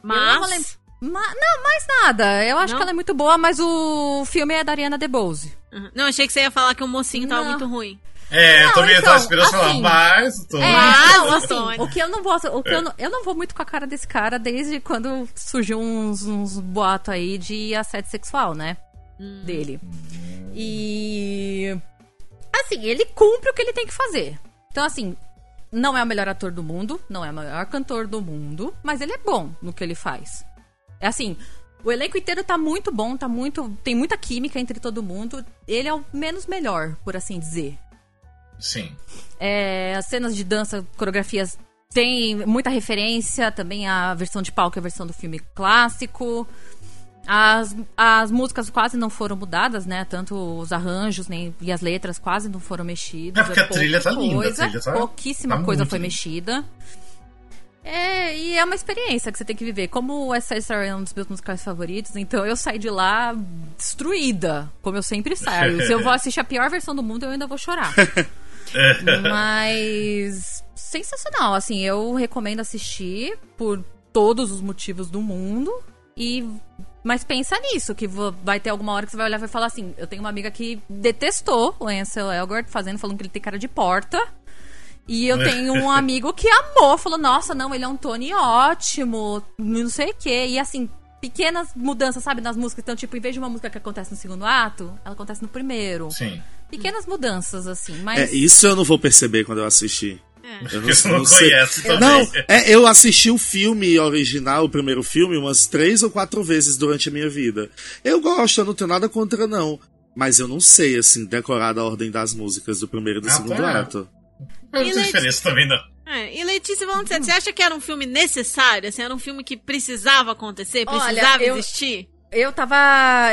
Mas. Ma- não, mais nada. Eu acho Não? que ela é muito boa, mas o filme é da Ariana DeBose. Uhum. Não, achei que você ia falar que o mocinho tava Não. muito ruim. É, eu Não, também então, tava esperando falar, assim, mas tô. É, não, assim, o que eu não vou. O que eu, não, eu não vou muito com a cara desse cara desde quando surgiu uns, uns boatos aí de assédio sexual, né? Dele. E. Assim, ele cumpre o que ele tem que fazer. Então, assim, não é o melhor ator do mundo, não é o maior cantor do mundo, mas ele é bom no que ele faz. É assim. O elenco inteiro tá muito bom, tá muito. Tem muita química entre todo mundo. Ele é o menos melhor, por assim dizer. Sim. É, as cenas de dança, coreografias tem muita referência, também a versão de palco é a versão do filme clássico. As, as músicas quase não foram mudadas, né? Tanto os arranjos nem, e as letras quase não foram mexidas. É porque a trilha tá linda, a coisa, trilha tá- pouquíssima tá coisa foi linda. mexida. É, e é uma experiência que você tem que viver. Como o Story é um dos meus musicais favoritos, então eu saí de lá destruída, como eu sempre saio. Se eu vou assistir a pior versão do mundo, eu ainda vou chorar. Mas sensacional, assim, eu recomendo assistir por todos os motivos do mundo e mas pensa nisso, que vai ter alguma hora que você vai olhar e vai falar assim, eu tenho uma amiga que detestou o Ansel Elgort fazendo, falando que ele tem cara de porta. E eu tenho um amigo que amou, falou, nossa, não, ele é um Tony ótimo, não sei o quê. E assim, pequenas mudanças, sabe, nas músicas. Então, tipo, em vez de uma música que acontece no segundo ato, ela acontece no primeiro. Sim. Pequenas mudanças, assim, mas. É, isso eu não vou perceber quando eu assistir. É. Eu Porque você não sei. conhece também. Não, é, eu assisti o filme original, o primeiro filme, umas três ou quatro vezes durante a minha vida. Eu gosto, eu não tenho nada contra, não. Mas eu não sei, assim, decorar a ordem das músicas do primeiro e do Ah, segundo tá. ato. Não tem diferença também, não. É, e Letícia, sério, você acha que era um filme necessário? Assim, era um filme que precisava acontecer, Olha, precisava eu- existir? Eu tava,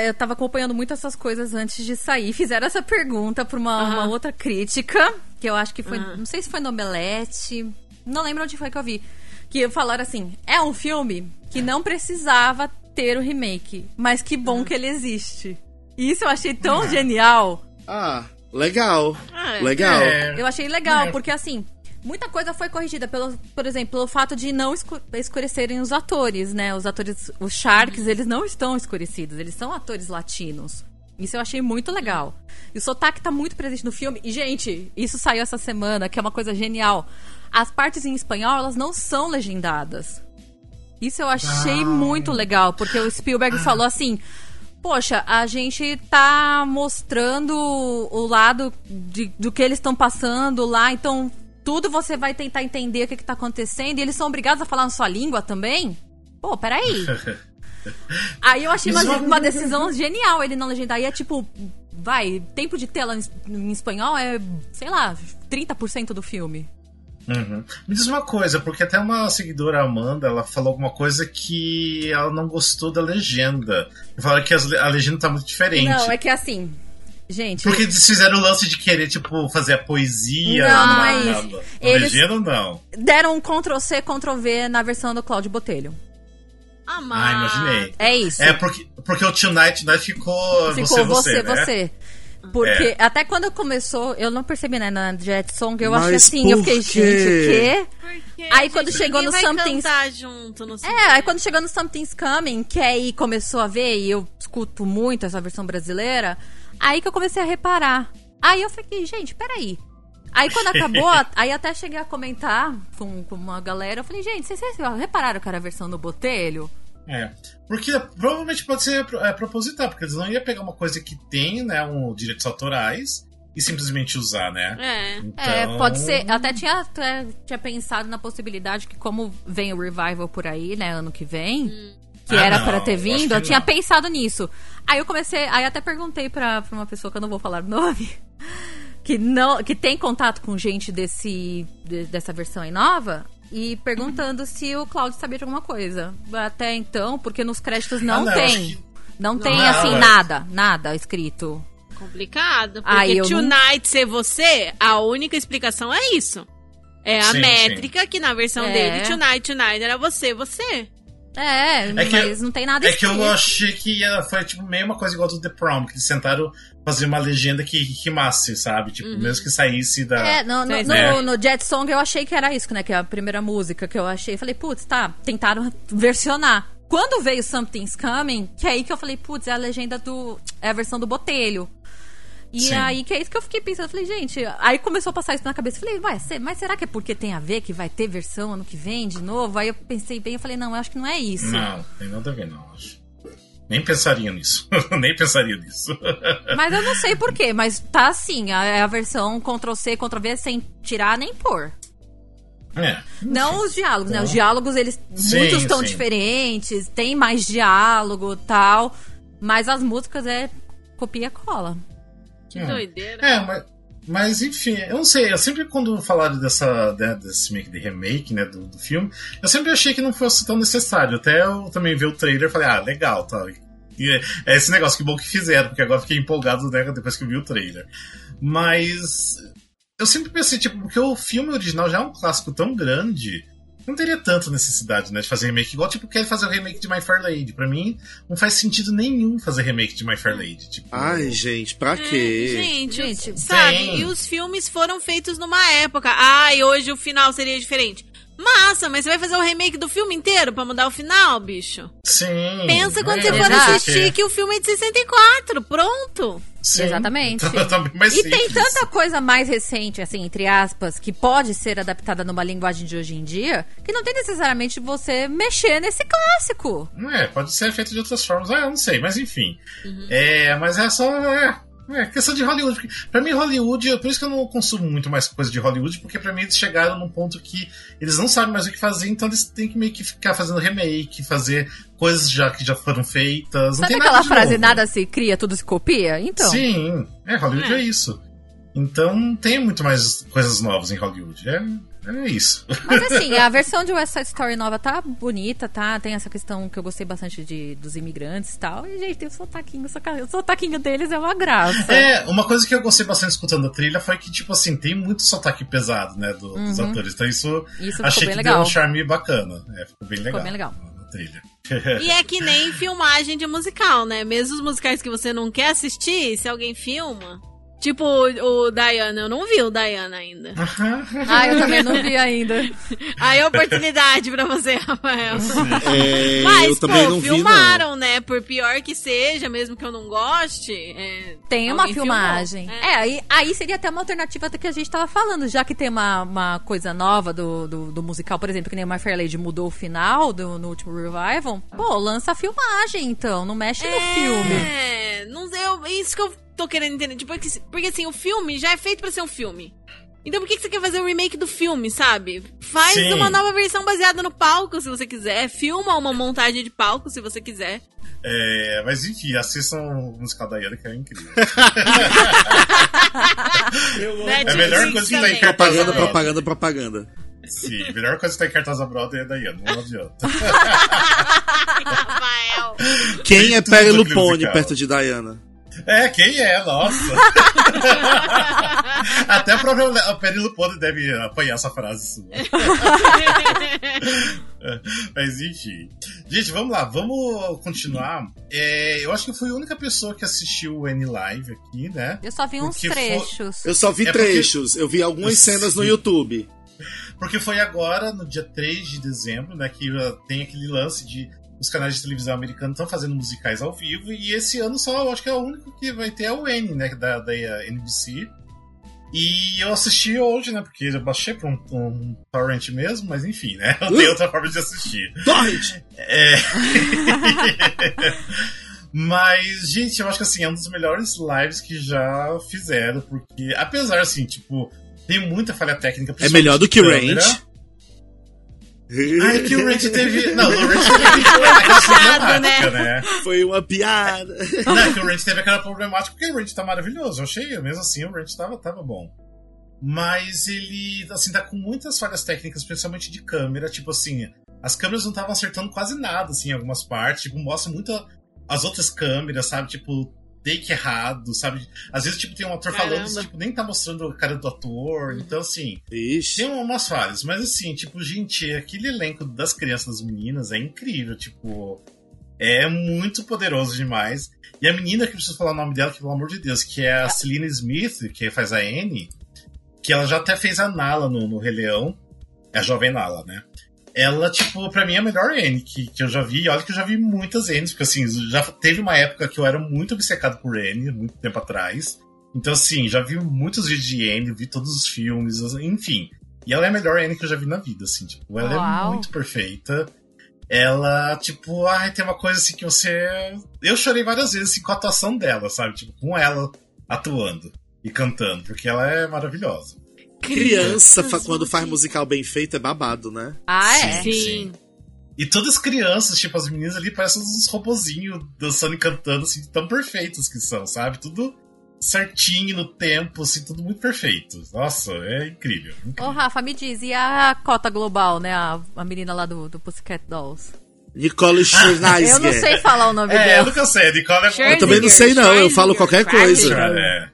eu tava acompanhando muito essas coisas antes de sair. Fizeram essa pergunta pra uma, uma outra crítica, que eu acho que foi. Não sei se foi no Omelete. Não lembro onde foi que eu vi. Que falaram assim: é um filme que não precisava ter o remake, mas que bom que ele existe. E isso eu achei tão genial. Ah, legal. Ah, é. Legal. É. Eu achei legal, É. porque assim, muita coisa foi corrigida, pelo, por exemplo, pelo fato de não escu- escurecerem os atores, né? Os atores, os Sharks, eles não estão escurecidos, eles são atores latinos. Isso eu achei muito legal. E o sotaque tá muito presente no filme. E, gente, isso saiu essa semana, que é uma coisa genial. As partes em espanhol, elas não são legendadas. Isso eu achei Ah. muito legal, porque o Spielberg falou assim: Poxa, a gente tá mostrando o lado de- do que eles estão passando lá, então tudo você vai tentar entender o que, que tá acontecendo, e eles são obrigados a falar na sua língua também? Pô, peraí. Aí eu achei uma, uma decisão genial ele não legendar. E é tipo, vai, tempo de tela em, em espanhol é, sei lá, 30% do filme. Uhum. Me diz uma coisa, porque até uma seguidora, Amanda, ela falou alguma coisa que ela não gostou da legenda. Falaram que a legenda tá muito diferente. Não, é que assim, gente. Porque eles fizeram o lance de querer, tipo, fazer a poesia. Não, na- não é isso. na- na Eles- legenda, não. Deram um Ctrl-C, Ctrl-V na versão do Cláudio Botelho. Ah, Ah, mas... imaginei. É isso. É, porque, porque o Tonight Night ficou, Ficou você, você, você, né? você. Porque até quando começou, eu não percebi, né, na Jet Song, eu Mas achei assim, eu fiquei, quê? gente, o quê? Porque, Aí quando gente, chegou ninguém no Something's- junto no É, aí quando chegou no Something's Coming, que aí começou a ver, e eu escuto muito essa versão brasileira, aí que eu comecei a reparar. Aí eu fiquei, gente, peraí. Aí quando acabou, aí até cheguei a comentar com, com uma galera, eu falei, gente, vocês, vocês repararam que era a versão do Botelho? É. Porque provavelmente pode ser é, proposital, porque eles não iam pegar uma coisa que tem, né, um direitos autorais e simplesmente usar, né? É. Então... É, pode ser. Eu até tinha, até tinha pensado na possibilidade que, como vem o revival por aí, né, ano que vem, que Ah, era pra ter vindo, eu tinha não. pensado nisso. Aí eu comecei, aí até perguntei pra, pra uma pessoa que eu não vou falar o nome, que não, que tem contato com gente desse de- dessa versão aí nova. E perguntando se o Claudio sabia de alguma coisa. Até então, porque nos créditos não, Ah, não, tem. que- Não tem, Não, assim, é. nada, nada escrito. Complicado. Porque Aí eu não- Tonight ser você, a única explicação é isso. É a Sim, métrica que na versão É. dele, Tonight, Tonight era você, você. É, É que mas não tem nada É que eu escrito. achei que ia- foi tipo meio uma coisa igual do The Prom, que eles tentaram fazer uma legenda que rimasse, sabe? Tipo, mesmo que saísse da. É, no, no, Sei, no, né? no Jet Song eu achei que era isso, né? Que é a primeira música que eu achei. Falei, putz, tá, tentaram versionar. Quando veio Something's Coming, que é aí que eu falei, putz, é a legenda do. É a versão do Botelho. E Sim. aí que é isso que eu fiquei pensando. Falei, gente, aí começou a passar isso na cabeça. Falei, ué, mas será que é porque tem a ver que vai ter versão ano que vem de novo? Aí eu pensei bem, eu falei, não, eu acho que não é isso. Não, tem nada a ver, não, acho. Nem pensaria nisso. Nem pensaria nisso. Mas eu não sei porquê, mas tá assim, a, é a versão Ctrl-C, Ctrl-V sem tirar nem pôr. é. Não os diálogos, né? Os diálogos, eles. Sim, muitos estão sim. diferentes, tem mais diálogo tal. Mas as músicas é copia e cola. Que É. doideira. É, mas, mas enfim, eu não sei, eu sempre quando falaram dessa, né, desse meio de remake, né, do, do filme, eu sempre achei que não fosse tão necessário. Até eu também vi o trailer e falei, ah, legal, tá. E é, é esse negócio, que bom que fizeram, porque agora fiquei empolgado né, depois que eu vi o trailer. Mas eu sempre pensei, tipo, porque o filme original já é um clássico tão grande, não teria tanta necessidade, né, de fazer remake. Igual, tipo, quer fazer o remake de My Fair Lady. Pra mim, não faz sentido nenhum fazer remake de My Fair Lady. Tipo, Ai, gente, pra É, quê? gente, Gente, sabe? tem. E os filmes foram feitos numa época. Ai, hoje o final seria diferente. Massa, mas você vai fazer o remake do filme inteiro pra mudar o final, bicho? Sim. Pensa quando é, você for assistir que o filme é de 64. Pronto. Sim. Exatamente. Tá E tem simples. tanta coisa mais recente, assim, entre aspas, que pode ser adaptada numa linguagem de hoje em dia, que não tem necessariamente você mexer nesse clássico. Não é, pode ser feito de outras formas. Ah, eu não sei, mas enfim. Uhum. É, mas é só. É, é questão de Hollywood. Porque, pra mim, Hollywood, é por isso que eu não consumo muito mais coisa de Hollywood, porque pra mim eles chegaram num ponto que eles não sabem mais o que fazer, então eles têm que meio que ficar fazendo remake, fazer coisas já que já foram feitas. Não Sabe tem aquela frase, novo. nada se cria, tudo se copia? Então. Sim, é, Hollywood é. É. isso. Então não tem muito mais coisas novas em Hollywood. É, é isso. Mas assim, a versão de West Side Story nova tá bonita, tá? Tem essa questão que eu gostei bastante de, dos imigrantes e tal. E, gente, tem o sotaquinho, o sotaquinho deles é uma graça. É, uma coisa que eu gostei bastante escutando a trilha foi que, tipo assim, tem muito sotaque pesado, né, do- dos Uhum. atores. Então isso, Isso ficou achei bem que legal. deu um charme bacana. É, ficou bem legal. bem legal. Na trilha. E é que nem filmagem de musical, né? Mesmo os musicais que você não quer assistir, se alguém filma. Tipo o, o Diana, eu não vi o Diana ainda. Ah, eu também não vi ainda. Aí é oportunidade pra você, Rafael. É, Mas, eu também pô, não vi, não. filmaram, né? Por pior que seja, mesmo que eu não goste. é, Tem uma filmagem. filmou. É, aí, aí seria até uma alternativa do que a gente tava falando, já que tem uma, uma coisa nova do, do, do musical, por exemplo, que nem o My Fair Lady mudou o final do, no último revival. Pô, lança a filmagem, então, não mexe no filme. É, não sei, eu- isso que eu tô querendo entender. Tipo, porque, porque assim, o filme já é feito pra ser um filme. Então por que, que você quer fazer o remake do filme, sabe? Faz Sim. uma nova versão baseada no palco, se você quiser. Filma uma montagem de palco, se você quiser. É, mas enfim, assistam o musical da Yana, que é incrível. Netflix É a melhor coisa que também. em Propaganda, da Broadway. propaganda, propaganda. Sim, a melhor coisa que tem em cartaz da Broadway é da Yana, não adianta. Rafael. Quem é Perry aquele Lupone musical. perto de Diana? É, quem é? Nossa! Até a própria a Penny Lupone deve apanhar essa frase sua. Mas enfim. Gente, vamos lá, vamos continuar. É, eu acho que eu fui a única pessoa que assistiu o N Live aqui, né? Eu só vi uns Porque trechos. Eu só vi É porque- trechos, eu vi algumas cenas no. YouTube. Porque foi agora, no dia 3 de dezembro, né, que tem aquele lance de os canais de televisão americanos estão fazendo musicais ao vivo, e esse ano só, eu acho que é o único que vai ter é o N, né, da, da NBC. E eu assisti hoje, né, porque eu baixei pra um, um torrent mesmo, mas enfim, né, não tem outra forma de assistir. Torrent! É. Mas, gente, eu acho que assim, é um dos melhores lives que já fizeram, porque apesar, assim, tipo, tem muita falha técnica. É melhor do que o câmera. Range. É que o Range teve. Não, o Range teve aquela problemática, né? Foi uma piada. Não, é que o Range teve aquela problemática porque o Range tá maravilhoso. Eu achei, mesmo assim, o Range tava, tava bom. Mas ele, assim, tá com muitas falhas técnicas, principalmente de câmera. Tipo assim, as câmeras não estavam acertando quase nada, assim, em algumas partes. Tipo, mostra muito as outras câmeras, sabe? Tipo, take errado, sabe? Às vezes, tipo, tem um ator falando, Caramba. tipo, nem tá mostrando a cara do ator. Então, assim, Ixi. tem umas falhas. Mas, assim, tipo, gente, aquele elenco das crianças das meninas é incrível. Tipo, é muito poderoso demais. E a menina que eu preciso falar o nome dela, que pelo amor de Deus, que é a Celine Smith, que faz a Anne, que ela já até fez a Nala no, no Rei Leão. É a jovem Nala, né? Ela, tipo, pra mim é a melhor Anne que, que eu já vi. E olha que eu já vi muitas Annes, porque assim, já teve uma época que eu era muito obcecado por Anne, muito tempo atrás. Então, assim, já vi muitos vídeos de Anne, vi todos os filmes, enfim. E ela é a melhor Anne que eu já vi na vida, assim, tipo, ela é Uau. muito perfeita. Ela, tipo, ai, tem uma coisa assim que você. Eu chorei várias vezes assim, com a atuação dela, sabe? Tipo, com ela atuando e cantando, porque ela é maravilhosa. Criança, fa- quando faz musical bem feito, é babado, né? Ah, é? Sim. Sim. E todas as crianças, tipo, as meninas ali parecem uns robozinhos dançando e cantando, assim, tão perfeitos que são, sabe? Tudo certinho no tempo, assim, tudo muito perfeito. Nossa, é incrível. Ô, incrível. Rafa, me diz, e a cota global, né? A, a menina lá do, do Pussycat Dolls. Nicole Scherzinger. Eu não sei falar o nome É, eu dela. nunca sei, Nicole é Eu também não sei, não. Eu falo qualquer coisa. É.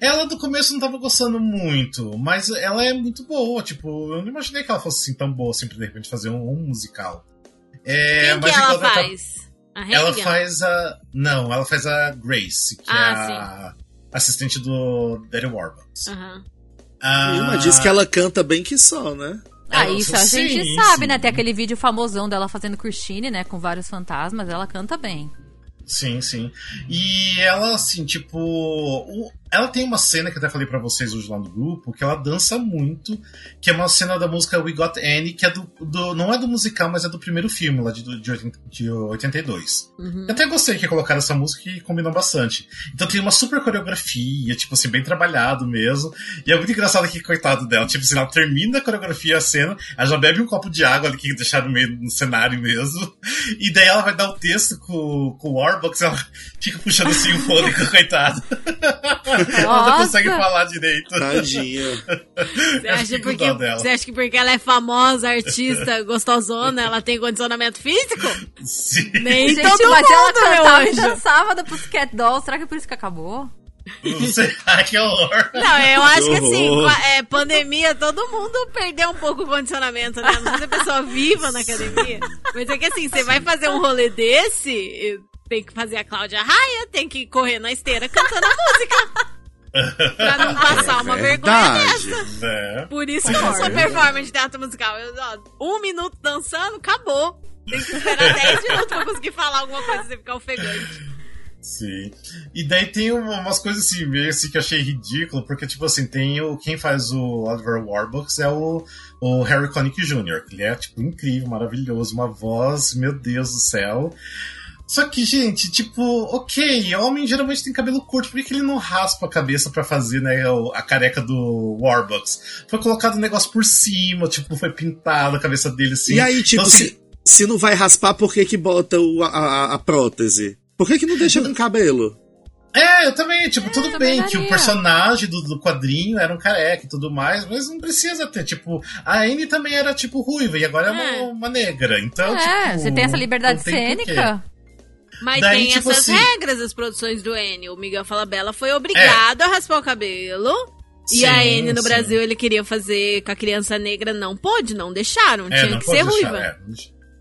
Ela do começo não tava gostando muito, mas ela é muito boa. Tipo, eu não imaginei que ela fosse assim tão boa, sempre de repente fazer um, um musical. É, Quem que mas ela ela tá- faz? A Ela faz a. Não, ela faz a Grace, que Ah, é a assistente do Daddy Warbucks. Aham. Ah, Vilma diz que ela canta bem que só, né? Ah, ela- isso a sim, gente sabe, sim. né? Tem aquele vídeo famosão dela fazendo Christine, né? Com vários fantasmas. Ela canta bem. Sim, sim. E ela, assim, tipo. o- Ela tem uma cena que eu até falei pra vocês hoje lá no grupo, que ela dança muito, que é uma cena da música We Got Annie, que é do. do- não é do musical, mas é do primeiro filme, lá de, de, 80 de 82. Uhum. Eu até gostei que colocaram essa música e combinou bastante. Então tem uma super coreografia, tipo assim, bem trabalhado mesmo. E é muito engraçado que, coitado dela, tipo assim, ela termina a coreografia, a cena, ela já bebe um copo de água ali que deixaram no meio no cenário mesmo. E daí ela vai dar o texto com, com o Warbucks, ela fica puxando assim o fôlego, coitada. ela não Nossa! consegue falar direito. Tadinha. Você acha, porque, você acha que porque ela é famosa, artista, gostosona, ela tem condicionamento físico? Sim. Nem Gente, todo mas ela mundo, meu cantava e dançava da Pussycat Dolls. Será que é por isso que acabou? Ai, que horror. Não, eu acho que assim, é, pandemia, todo mundo perdeu um pouco o condicionamento, né? Não sei se a pessoa viva na academia. Mas é que assim, você vai fazer um rolê desse, tem que fazer a Cláudia Raia, tem que correr na esteira cantando a música. pra não passar uma vergonha Verdade. dessa. É. Por isso que eu sou performance de teatro musical. Eu, ó, um minuto dançando, acabou. Tem que esperar 10 minutos pra conseguir falar alguma coisa sem ficar ofegante. Sim. E daí tem uma- umas coisas assim, meio assim que eu achei ridículo, porque, tipo assim, tem o. Quem faz o Oliver Warbucks é o, o Harry Connick Jr., que ele é, tipo, incrível, maravilhoso, uma voz, meu Deus do céu. Só que, gente, tipo, ok, homem geralmente tem cabelo curto, por que que ele não raspa a cabeça pra fazer, né, a careca do Warbucks? Foi colocado um negócio por cima, tipo, foi pintado a cabeça dele assim. E aí, tipo, Então, assim, se, se não vai raspar, por que que bota o- a, a- a prótese? Por que que não deixa com cabelo? É, eu também, tipo, tudo também bem que o daria. personagem do, do quadrinho era um careca e tudo mais, mas não precisa ter, tipo, a Anne também era, tipo, ruiva e agora é, É. uma, uma negra, então, é, tipo, você tem essa liberdade cênica. Mas Daí, tem tipo essas assim- regras das produções do Enio. O Miguel Falabella foi obrigado a raspar o cabelo. e Sim, a N no sim. Brasil ele queria fazer com a criança negra, não pôde, não deixaram, É, tinha não que ser deixar, ruiva. é,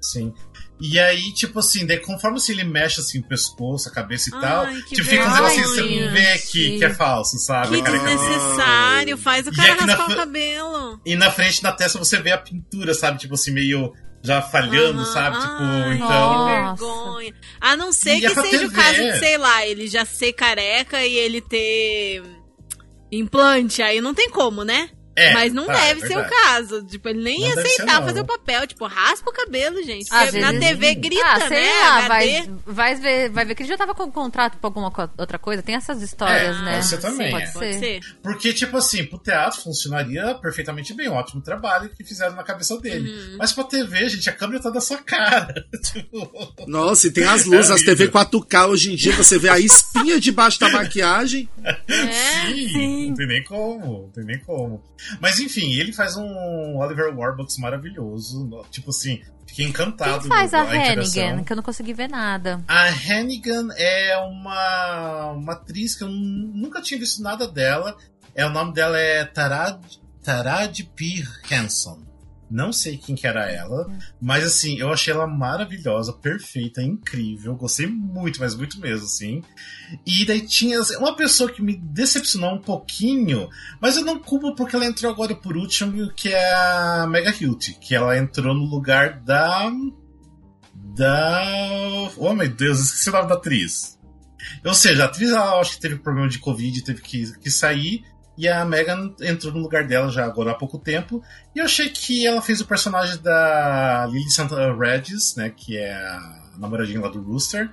sim. E aí, tipo assim, daí conforme assim, ele mexe assim o pescoço, a cabeça e Ai, tal, tipo, fica negocinhos que você não vê aqui, que é falso, sabe? Que dele. desnecessário, faz o E cara na raspar o fr- cabelo. E na frente, na testa, você vê a pintura, sabe? Tipo assim, meio já falhando, sabe? Tipo, ai, então. Que vergonha. A não ser E que pra seja o TV. caso de, sei lá, ele já ser careca e ele ter implante, aí não tem como, né? É, Mas não tá, deve é ser o caso. Tipo, ele nem Não ia aceitar fazer o papel. Tipo, raspa o cabelo, gente. Porque na vezes- TV grita, ah, sei né? lá, HD. vai, vai, ver, vai ver que ele já tava com contrato pra alguma co- outra coisa. Tem essas histórias, É, né? ser também, Pode é. Pode ser. ser. Porque, tipo assim, pro teatro funcionaria perfeitamente bem. Um ótimo trabalho que fizeram na cabeça dele. Uhum. Mas pra TV, gente, a câmera tá da sua cara. tipo, Nossa, e tem as luzes, É as TV horrível. 4K hoje em dia, você vê a espinha debaixo da maquiagem. É. sim. Sim. Sim. Não tem nem como, não tem nem como. Mas enfim, ele faz um Oliver Warbucks maravilhoso. Tipo assim, fiquei encantado. Quem faz a interação. Hannigan? Que eu não consegui ver nada. A Hannigan é uma, uma atriz que eu nunca tinha visto nada dela. É, o nome dela é Tarad, Tarad P. Hanson. Não sei quem que era ela, mas assim, eu achei ela maravilhosa, perfeita, incrível. Gostei muito, mas muito mesmo, assim. E daí tinha assim, uma pessoa que me decepcionou um pouquinho, mas eu não culpo porque ela entrou agora por último, que é a Mega Hilt, que ela entrou no lugar da. Da. Oh meu Deus, esqueci o nome da atriz. Ou seja, a atriz ela acho que teve problema de Covid, teve que, que sair. E a Megan entrou no lugar dela já agora há pouco tempo. E eu achei que ela fez o personagem da Lily Santa Regis, né? Que é a namoradinha lá do Rooster.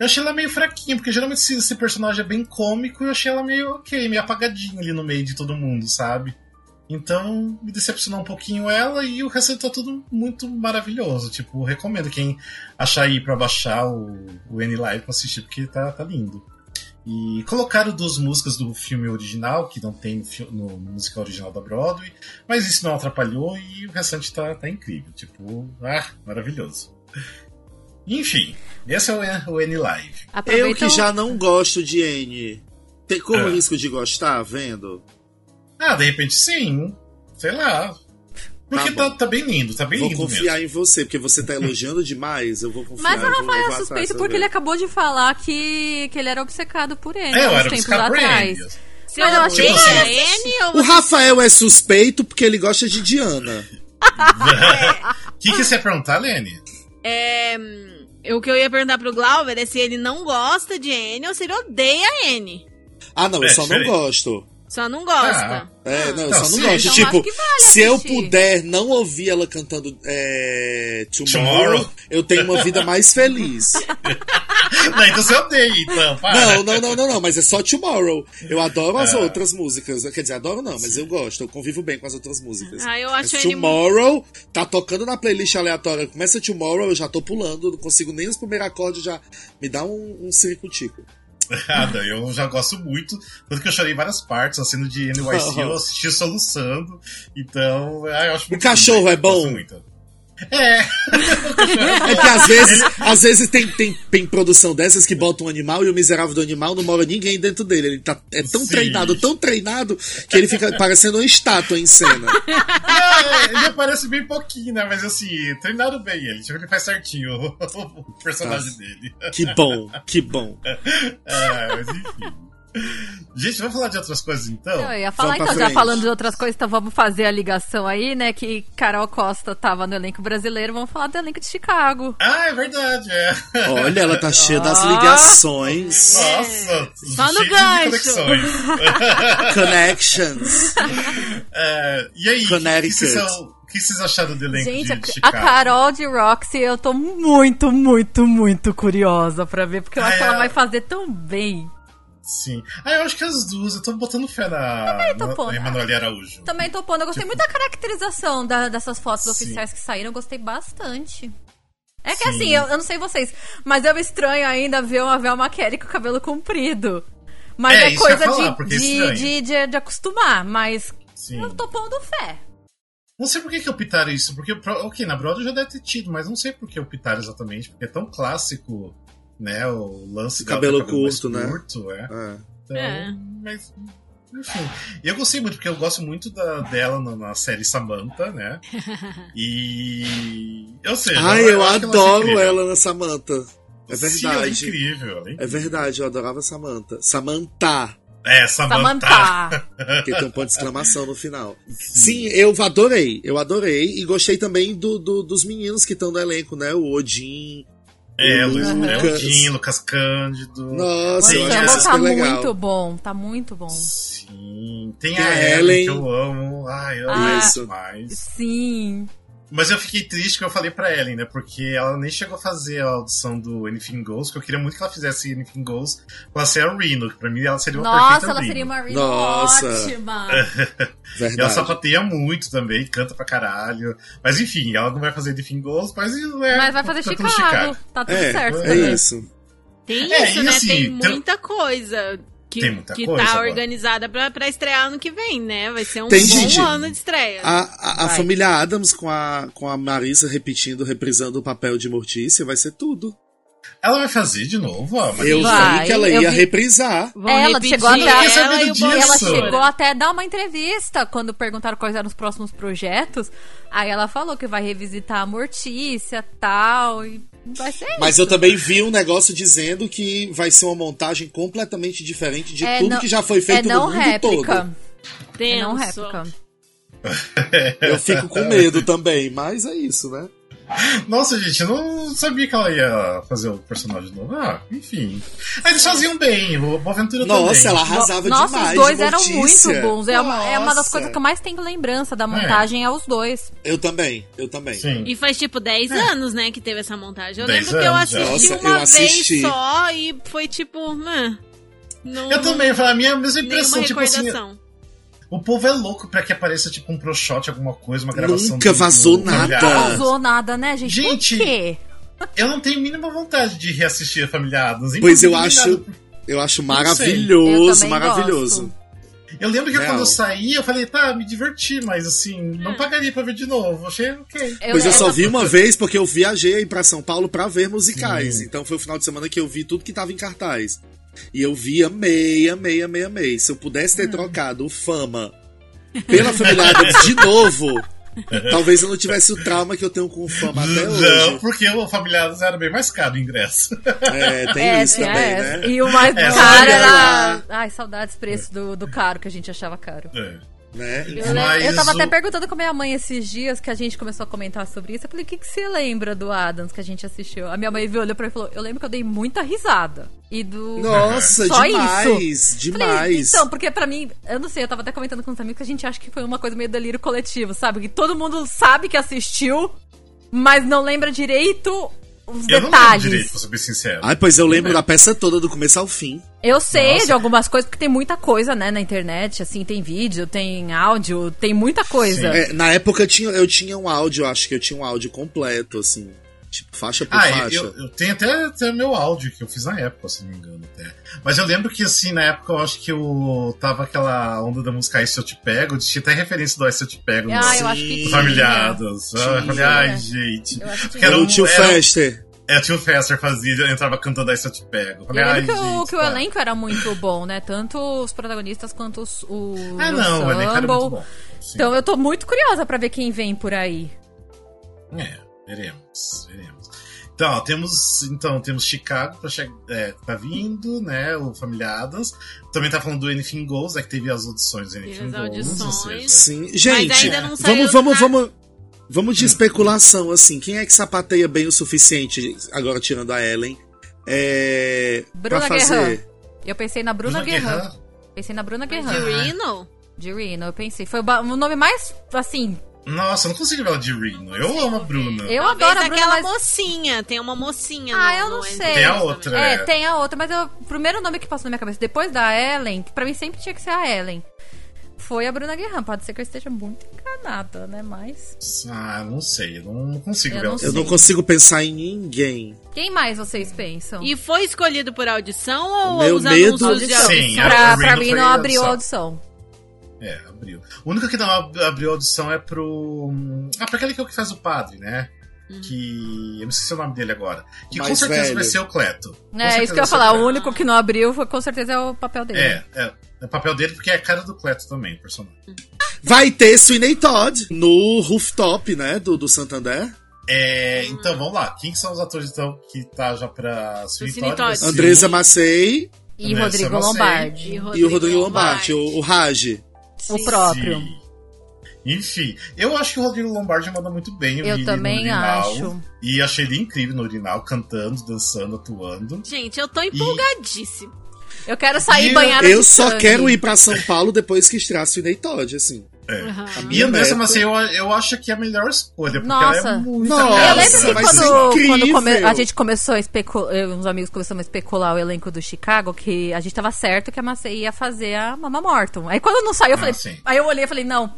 Eu achei ela meio fraquinha, porque geralmente esse, personagem é bem cômico e eu achei ela meio ok, meio apagadinha ali no meio de todo mundo, sabe? Então me decepcionou um pouquinho ela e o resto tá tudo muito maravilhoso. Tipo, recomendo quem achar aí pra baixar o, o N-Live pra assistir, porque tá, tá lindo. E colocaram duas músicas do filme original, que não tem no, no musical original da Broadway, mas isso não atrapalhou e o restante tá, tá incrível. Tipo, ah, maravilhoso. Enfim, esse é o, o N-Live. Eu Aproveita que já não gosto de N. Tem corro Ah. o risco de gostar vendo? Ah, de repente sim. Sei lá. Porque Tá tá, tá bem lindo, tá bem Vou lindo confiar mesmo. em você, porque você tá elogiando demais. Eu vou confiar. Mas o eu vou- Rafael eu é vou suspeito porque ele acabou de falar que, que ele era obcecado por ele É, eu uns era tempos atrás. ele. Você Mas eu acho odeia que- a Anne ou O. Rafael é suspeito porque ele gosta de Diana. O que, que você ia perguntar, Lene? É, o que eu ia perguntar pro Glauber é se ele não gosta de Anne ou se ele odeia Anne. Ah, não, eu É só não gosto. Só não gosta. É, não, eu Não, só não sim, gosto. então tipo, vale se eu puder não ouvir ela cantando é, Tomorrow, Tomorrow. eu tenho uma vida mais feliz. Não, então você odeia, então. Para. Não, não, não, não, não, mas é só Tomorrow. Eu adoro as Ah. outras músicas. Quer dizer, adoro não, mas eu gosto. Eu convivo bem com as outras músicas. Ah, eu Mas acho ele Tomorrow tá tocando na playlist aleatória. Começa Tomorrow, eu já tô pulando, não consigo nem os primeiros acordes, já me dá um, um ciricutico. Não, eu já gosto muito. Tanto que eu chorei em várias partes, a cena de NYC eu assisti soluçando. Então, ah, eu acho muito cachorro lindo, é bom? muito. É. É que às vezes, às vezes tem, tem, tem produção dessas que bota um animal e o miserável do animal não mora ninguém dentro dele. Ele tá, é tão Sim. treinado, tão treinado, que ele fica parecendo uma estátua em cena. É, ele aparece bem pouquinho, né? Mas assim, treinaram bem ele. Tipo, ele faz certinho o, o personagem Nossa. dele. Que bom, que bom. É, mas enfim. Gente, vamos falar de outras coisas então? Eu ia falar, então, já falando de outras coisas, então vamos fazer a ligação aí, né? Que Carol Costa tava no elenco brasileiro, vamos falar do elenco de Chicago. Ah, é verdade, é. Olha, ela tá cheia das ligações, Nossa, Só no gancho. connections. É, e aí, o que, que, Connecticut. vocês, o que vocês acharam do elenco Gente, de, a, de a Chicago? Carol de Roxy, eu tô muito, muito, muito curiosa pra ver, porque eu acho Ah, que ela é. vai fazer tão bem. Sim. Ah, eu acho que as duas, eu tô botando fé na, na, Emanuele Araújo. Também tô pondo, eu gostei muito da caracterização da- dessas fotos Tipo Sim. oficiais que saíram, eu gostei bastante. É que Sim. assim, eu, eu não sei vocês, mas eu estranho ainda ver uma Velma Kelly com o cabelo comprido. Mas É, é, coisa falar, de, é de, de, de, de acostumar, mas Sim. eu tô pondo fé. Não sei por que, que optaram isso, porque, ok, na Broadway já deve ter tido, mas não sei por que optaram exatamente, porque é tão clássico, né, o lance da- Cabelo mais curto, né? curto, é. É. Então, É. mas, enfim. E eu gostei muito, porque eu gosto muito da, dela na, na série Samantha, né, e... Ou seja... Ai, eu ela é adoro incrível. ela na Samantha. É Sim, ela é verdade. incrível, ela é É incrível. verdade, eu adorava Samantha. Samantha. É, Samantha. Samantha. Porque tem um ponto de exclamação no final. Sim, eu adorei. Eu adorei. E gostei também do, do- dos meninos que estão no elenco, né? O Odin. É, o Luiz Lucas. Leodinho, Lucas Cândido. Nossa, Sim, eu O Campbell super tá legal. muito bom, tá muito bom. Sim. Tem, Tem a a Ellen, Ellen. que eu amo. Ai, eu Ah. amo Isso. demais. Sim. Mas eu fiquei triste que eu falei pra Ellen, né? Porque ela nem chegou a fazer a audição do Anything Goes, que eu queria muito que ela fizesse Anything Goes pra ser a Reno, que pra mim ela seria uma Nossa, perfeita ela Reno. seria uma Reno Nossa. ótima. E ela Verdade. sapateia muito também, canta pra caralho. Mas enfim, ela não vai fazer Anything Goes, mas, é, Mas vai fazer tá Chicago. Tá tudo É, certo. é também. isso. Tem É, isso, né? assim, tem tem- muita coisa. Que, Tem muita que coisa tá agora. organizada pra, pra estrear ano que vem, né? Vai ser um Tem, bom gente, ano de estreia. A, a, a família Adams com a, com a Marisa repetindo, reprisando o papel de Mortícia, vai ser tudo. Ela vai fazer de novo, ó. Mas Eu vi que ela ia vi- reprisar. Vão ela repetir chegou até- ela e Ela chegou até a dar uma entrevista quando perguntaram quais eram os próximos projetos. Aí ela falou que vai revisitar a Mortícia tal. E vai ser Mas isso. eu também vi um negócio dizendo que vai ser uma montagem completamente diferente de É tudo não- que já foi feito é não no mundo réplica. todo. É não réplica. Eu fico com medo também, mas é isso, né? Nossa, gente, eu não sabia que ela ia fazer o personagem novo. Ah, enfim. Aí eles faziam bem, o Boaventura Nossa, também. ela arrasava Nossa, demais. os dois eram muito bons. É uma, é uma das Nossa. coisas que eu mais tenho lembrança da montagem, é, os dois. Eu também, eu também. Sim. E faz tipo 10 anos, né, que teve essa montagem. Eu 10 lembro que eu anos, assisti Nossa, uma eu assisti. vez só e foi tipo. meh, não, Eu também, foi a minha mesma impressão, tipo assim. O povo é louco pra que apareça tipo um pro shot, alguma coisa, uma gravação. Nunca do- vazou do- nada. Não usou nada, né, gente? Gente, Por quê? Eu não tenho mínima vontade de reassistir a Família Adams. Pois eu acho, eu acho Eu maravilhoso, também maravilhoso. gosto. Eu lembro que Real. quando eu saí, eu falei, tá, me diverti, mas assim, não pagaria pra ver de novo. Achei ok. Pois eu só essa- vi uma vez porque eu viajei aí pra São Paulo pra ver musicais. Sim. Então foi o final de semana que eu vi tudo que tava em cartaz. E eu vi, amei, amei, amei, amei. Se eu pudesse ter trocado o Fama pela Família Adams de novo, talvez eu não tivesse o trauma que eu tenho com o Fama até Não, hoje. porque o Família Adams era bem mais caro o ingresso. É, tem É, isso tem também, essa. né? E o mais É, caro era. Ai, saudades preço do, do caro que a gente achava caro. É. né? Eu, Mas eu tava o- até perguntando com a minha mãe esses dias que a gente começou a comentar sobre isso. Eu falei, o que, que você lembra do Adams que a gente assistiu? A minha mãe viu, olhou pra mim e falou: Eu lembro que eu dei muita risada. E do. Nossa, Só demais, isso. demais. Falei, então, porque pra mim, eu não sei, eu tava até comentando com os amigos que a gente acha que foi uma coisa meio delírio coletivo, sabe? Que todo mundo sabe que assistiu, mas não lembra direito os Eu não lembro detalhes. direito, pra ser bem sincero. Ai, pois eu lembro da peça toda, do começo ao fim. Eu sei Nossa. de algumas coisas, porque tem muita coisa, né, na internet, assim, tem vídeo, tem áudio, tem muita coisa. É, na época eu tinha, eu tinha um áudio, acho que eu tinha um áudio completo, assim. Tipo, faixa por Ah, faixa. eu, eu tenho até, até meu áudio que eu fiz na época, se não me engano, até. Mas eu lembro que, assim, na época eu acho que eu tava aquela onda da música Aí Se Eu Te Pego, tinha até referência do Aí Se Eu Te Pego Ah, no eu acho que. Familiados. Ah, eu falei, ai, gente. Eu acho que Porque era o tio era- Fester. É, o tio Fester fazia, entrava cantando Aí Se Eu Te Pego. Eu Eu falei, ai, lembro que, o, gente, que o tá. elenco era muito bom, né? Tanto os protagonistas quanto os, o Ah, não, o elenco era ensemble. muito bom. Sim. Então eu tô muito curiosa pra ver quem vem por aí. É, veremos, veremos. Então, ó, temos, então, temos Chicago pra che é, tá vindo, né? O Familiadas. Também tá falando do Anything Goes, é que teve as audições do Anything Goes. ou audições. seja, Sim. Gente, ainda não saiu vamos, vamos, nada. vamos. Vamos de especulação, assim. Quem é que sapateia bem o suficiente, agora tirando a Ellen, é, pra Bruna fazer... Guerra. Eu pensei na Bruna, Guerra. Pensei na Bruna Guerra. De Reno? De Reno, eu pensei. Foi o nome mais, assim... Nossa, eu não consigo ver ela de Reno. Eu amo a Bruna. Eu Talvez adoro a Bruna, aquela mas... mocinha. Tem uma mocinha Ah, no- eu não sei. Tem a outra. É, É. tem a outra, mas eu- o primeiro nome que passou na minha cabeça, depois da Ellen, que pra mim sempre tinha que ser a Ellen, foi a Bruna Guerra. Pode ser que eu esteja muito enganada, né? Mas. Ah, não sei. Eu não consigo Eu ver não ela. sei. Eu não consigo pensar em ninguém. Quem mais vocês pensam? E foi escolhido por audição ou Meu os medo- anúncios de Sim, audição? a- pra, pra mim não abriu a audição. audição. É, abriu. O único que não ab- abriu audição é pro. Ah, pra aquele que é o que faz o padre, né? Que. Eu não sei se é o nome dele agora. Que com certeza velho. vai ser o Cleto. É, isso que eu ia falar. O único que não abriu foi com certeza é o papel dele. É, é. É o papel dele porque é a cara do Cleto também, o personagem. Vai ter Sweeney Todd no rooftop, né, do, do Santander. É, então vamos lá. Quem são os atores então que tá já pra Sweeney Todd? Todd. o- Macei E Rodrigo. Lombardi. e o Rodrigo Lombardi, o, o Raj. O próprio. Sim. Enfim, eu acho que o Rodrigo Lombardi manda muito bem. Eu no também acho. E achei ele incrível no Urinal, cantando, dançando, atuando. Gente, eu tô empolgadíssima. Eu quero sair E banhada Eu só sangue. quero ir pra São Paulo depois que estrear Sweeney Todd, assim. É. Aham. A E minha meta- Macei, eu, eu acho que é a melhor escolha, porque Nossa. ela é muito Nossa, Eu lembro que vai quando, quando come- a gente começou a especular, uns amigos começamos a especular o elenco do Chicago, que a gente tava certo que a Macei ia fazer a Mama Morton. Aí quando não saiu, eu Ah, falei. sim. Aí eu olhei e falei, não,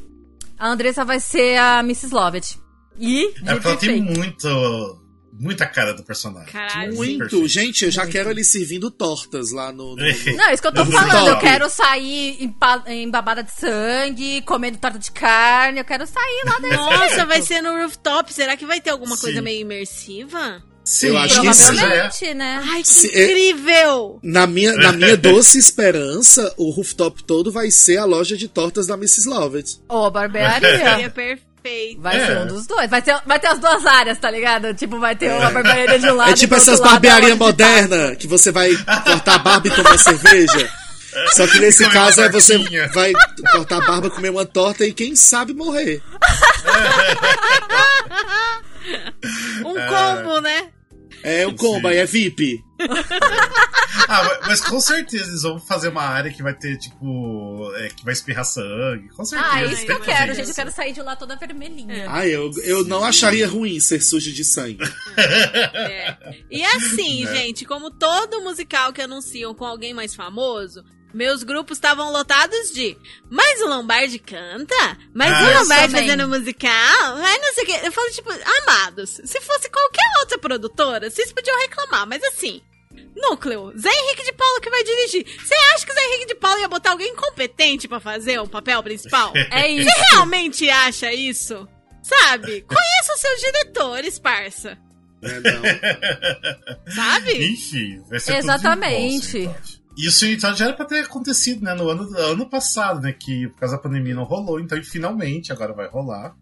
a Andressa vai ser a Mrs. Lovett. E, É porque ela tem muito, muita cara do personagem. Caralho. Muito. Gente, eu já quero ele servindo tortas lá no. no- no- Não, isso que eu tô falando. Eu quero sair empa- embabada de sangue, comendo torta de carne. Eu quero sair lá dentro. Nossa, vai ser no rooftop. Será que vai ter alguma coisa Sim. meio imersiva? Sim, Eu acho que sim. é. Provavelmente, né? Ai, que Se- é- incrível! Na minha, na minha doce esperança, o rooftop todo vai ser a loja de tortas da Mrs. Lovett. Ô, barbearia. Seria perfeito. Vai É. ser um dos dois. Vai ter, vai ter as duas áreas, tá ligado? Tipo, vai ter uma barbearia de um lado É tipo e essas barbearias taco. modernas que você vai cortar a barba e tomar cerveja. Só que nesse caso é você vai cortar a barba, comer uma torta e quem sabe morrer. Um combo, né? É o combo, aí é VIP. Ah, mas- com certeza eles vão fazer uma área que vai ter, tipo, é, que vai espirrar sangue. Com certeza. Ah, isso que eu quero, gente. Eu quero sair de lá toda vermelhinha. Ah, eu, eu não acharia ruim ser sujo de sangue. É. E assim, Né? gente, como todo musical que anunciam com alguém mais famoso, meus grupos estavam lotados de. Mas o Lombardi canta? Mas Ah, o Lombardi fazendo musical? Mas não sei o quê. Eu falo, tipo, amados, se fosse qualquer outra produtora, vocês podiam reclamar, mas assim. Núcleo, Zé Henrique de Paulo que vai dirigir. Você acha que o Zé Henrique de Paulo ia botar alguém incompetente pra fazer o papel principal? É isso. Você realmente acha isso? Sabe? Conheça os seus diretores, parça. É, não. Sabe? Enfim, vai ser Exatamente. Então. Isso então já era pra ter acontecido, né? No ano, ano passado, né? Que por causa da pandemia não rolou, então finalmente agora vai rolar.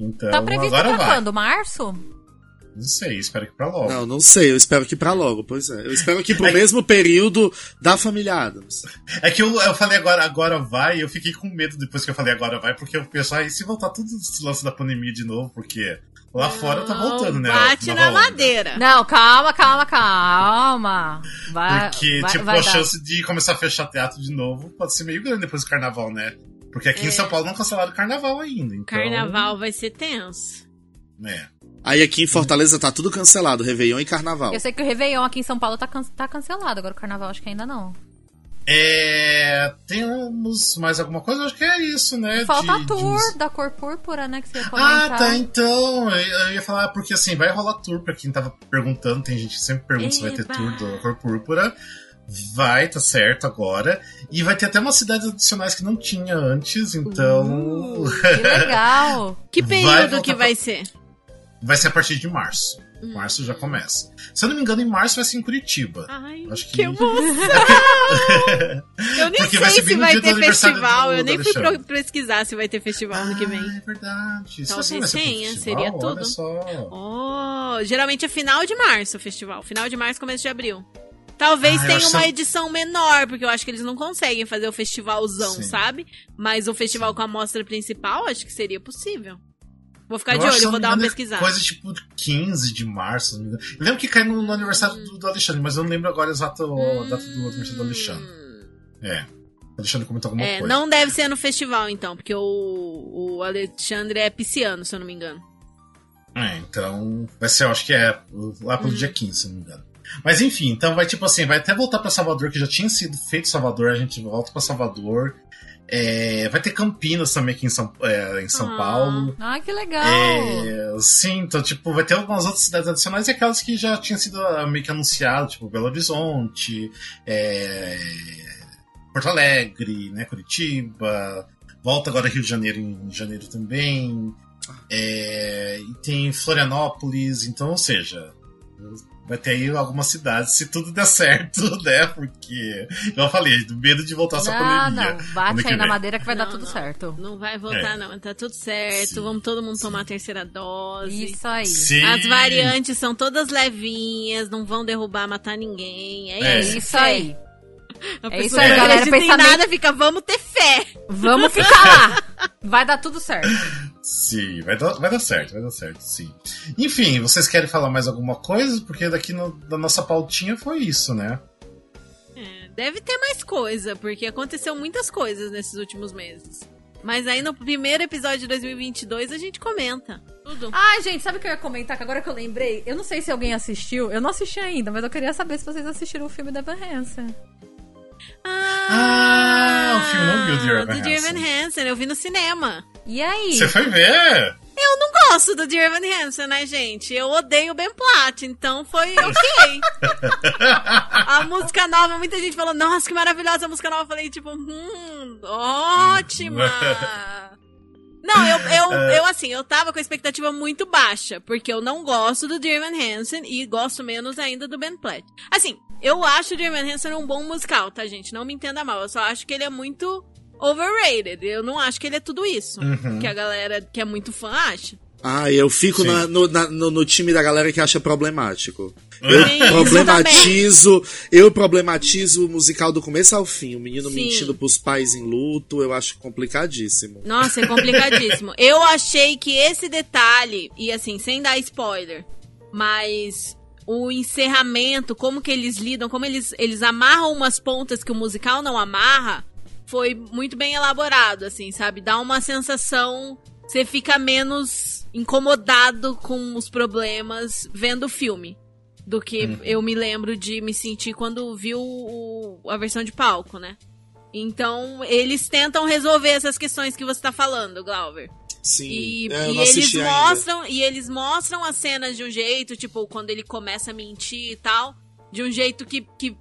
Então, Tá previsto agora pra vai. quando? Março? Não sei, espero que pra logo. Não, não sei, eu espero que pra logo, pois é. Eu espero que pro mesmo período da família Adams. É que eu, eu falei agora, agora vai, eu fiquei com medo depois que eu falei agora vai, porque eu penso, ah, e se voltar tudo esse lance da pandemia de novo? Porque lá fora tá voltando, né? Bate na onda. madeira. Não, calma, calma, calma. Vai, Porque, vai, tipo, vai a dar. chance de começar a fechar teatro de novo pode ser meio grande depois do carnaval, né? Porque aqui É. em São Paulo não cancelaram o carnaval ainda. Então, Carnaval vai ser tenso. É. Aí aqui em Fortaleza tá tudo cancelado, Réveillon e Carnaval. Eu sei que o Réveillon aqui em São Paulo tá, can- tá cancelado, agora o Carnaval acho que ainda não. É, Temos mais alguma coisa? Acho que é isso, né? Falta de- a tour de- da cor púrpura, né, que você ia comentar. Ah, tá, então. Eu ia falar, porque assim, vai rolar tour pra quem tava perguntando. Tem gente que sempre pergunta se vai ter Eba! tour do Cor Púrpura. Vai, tá certo agora. E vai ter até umas cidades adicionais que não tinha antes, então. Uh, que legal. Que Vai período voltar que pra- vai ser? Vai ser a partir de março. Março já começa. Se eu não me engano, em março vai ser em Curitiba. Ai, Acho que que- emoção! eu nem vai sei bem se no vai ter festival. eu nem fui pesquisar se vai ter festival ano que vem. Ah, é verdade. Talvez vai tenha, seria Olha tudo. só. Oh, geralmente é final de março o festival. Final de março, começo de abril. Talvez Ah, tenha uma que- edição menor, porque eu acho que eles não conseguem fazer o festivalzão, Sim. sabe? Mas o festival com a mostra principal, acho que seria possível. Vou ficar Eu de olho, eu eu vou dar uma é pesquisada. Coisa tipo de 15 de março, não me engano. Eu lembro que cai no, no aniversário do, do Alexandre, mas eu não lembro agora a exata a data do aniversário do Alexandre. É. Alexandre comentou alguma É, coisa. não deve ser no festival, então, porque o, o Alexandre é pisciano, se eu não me engano. É, então. Vai ser, eu acho que é lá pelo dia 15, se não me engano. Mas enfim, então vai tipo assim, vai até voltar pra Salvador, que já tinha sido feito Salvador, a gente volta pra Salvador. É, vai ter Campinas também aqui em São, é, em São Ah. Paulo. Ai, que legal. É, sim, então, tipo, vai ter algumas outras cidades adicionais e aquelas que já tinham sido ah, meio que anunciadas, tipo Belo Horizonte, é, Porto Alegre, né, Curitiba, volta agora Rio de Janeiro em janeiro também, é, e tem Florianópolis, então, ou seja, vai ter aí algumas cidades, se tudo der certo, né, porque, igual eu falei, do medo de voltar essa não, pandemia. não. Bate aí na madeira que vai dar Não, tudo não. certo. Não vai voltar, É. não. Tá tudo certo. Sim. Vamos todo mundo tomar a terceira dose. Isso aí. Sim. As variantes são todas levinhas, não vão derrubar, matar ninguém. É, É. isso. Isso aí. A É isso aí, galera. Pensamento- nada, fica, vamos ter fé. Vamos ficar lá. Vai dar tudo certo. Sim, vai dar, vai dar certo, vai dar certo, sim. Enfim, vocês querem falar mais alguma coisa? Porque daqui no- da nossa pautinha foi isso, né? É, deve ter mais coisa, porque aconteceu muitas coisas nesses últimos meses. Mas aí no primeiro episódio de 2022 a gente comenta. Tudo. Ai, gente, sabe o que eu ia comentar? Que agora que eu lembrei, eu não sei se alguém assistiu. Eu não assisti ainda, mas eu queria saber se vocês assistiram o filme da Van Hansen. Ah, o filme não viu o Dear do. Evan Hansen, eu vi no cinema. E aí? Você foi ver? Eu não gosto do Dear Evan Hansen, né, gente? Eu odeio o Ben Platt, então foi ok. a música nova, muita gente falou, nossa, que maravilhosa a música nova. Eu falei, tipo, hum, ótima. Não, eu, eu, eu, assim, eu tava com a expectativa muito baixa, porque eu não gosto do Dear Evan Hansen e gosto menos ainda do Ben Platt. Assim, eu acho o Dear Evan Hansen um bom musical, tá, gente? Não me entenda mal, eu só acho que ele é muito overrated. Eu não acho que ele é tudo isso, que a galera que é muito fã acha. Ah, eu fico na- no, na- no- no time da galera que acha problemático. Eu Sim, isso problematizo, eu problematizo o musical do começo ao fim. O menino Sim. mentindo pros pais em luto, eu acho complicadíssimo. Nossa, é complicadíssimo. eu achei que esse detalhe, e assim, sem dar spoiler, mas o encerramento, como que eles lidam, como eles, eles amarram umas pontas que o musical não amarra, foi muito bem elaborado, assim, sabe? Dá uma sensação. Você fica menos incomodado com os problemas vendo o filme. Do que eu me lembro de me sentir quando vi o- a versão de palco, né? Então, eles tentam resolver essas questões que você tá falando, Glauber. Sim, E, é, e eles assisti ainda. mostram, e eles mostram as cenas de um jeito, tipo, quando ele começa a mentir e tal, de um jeito que, que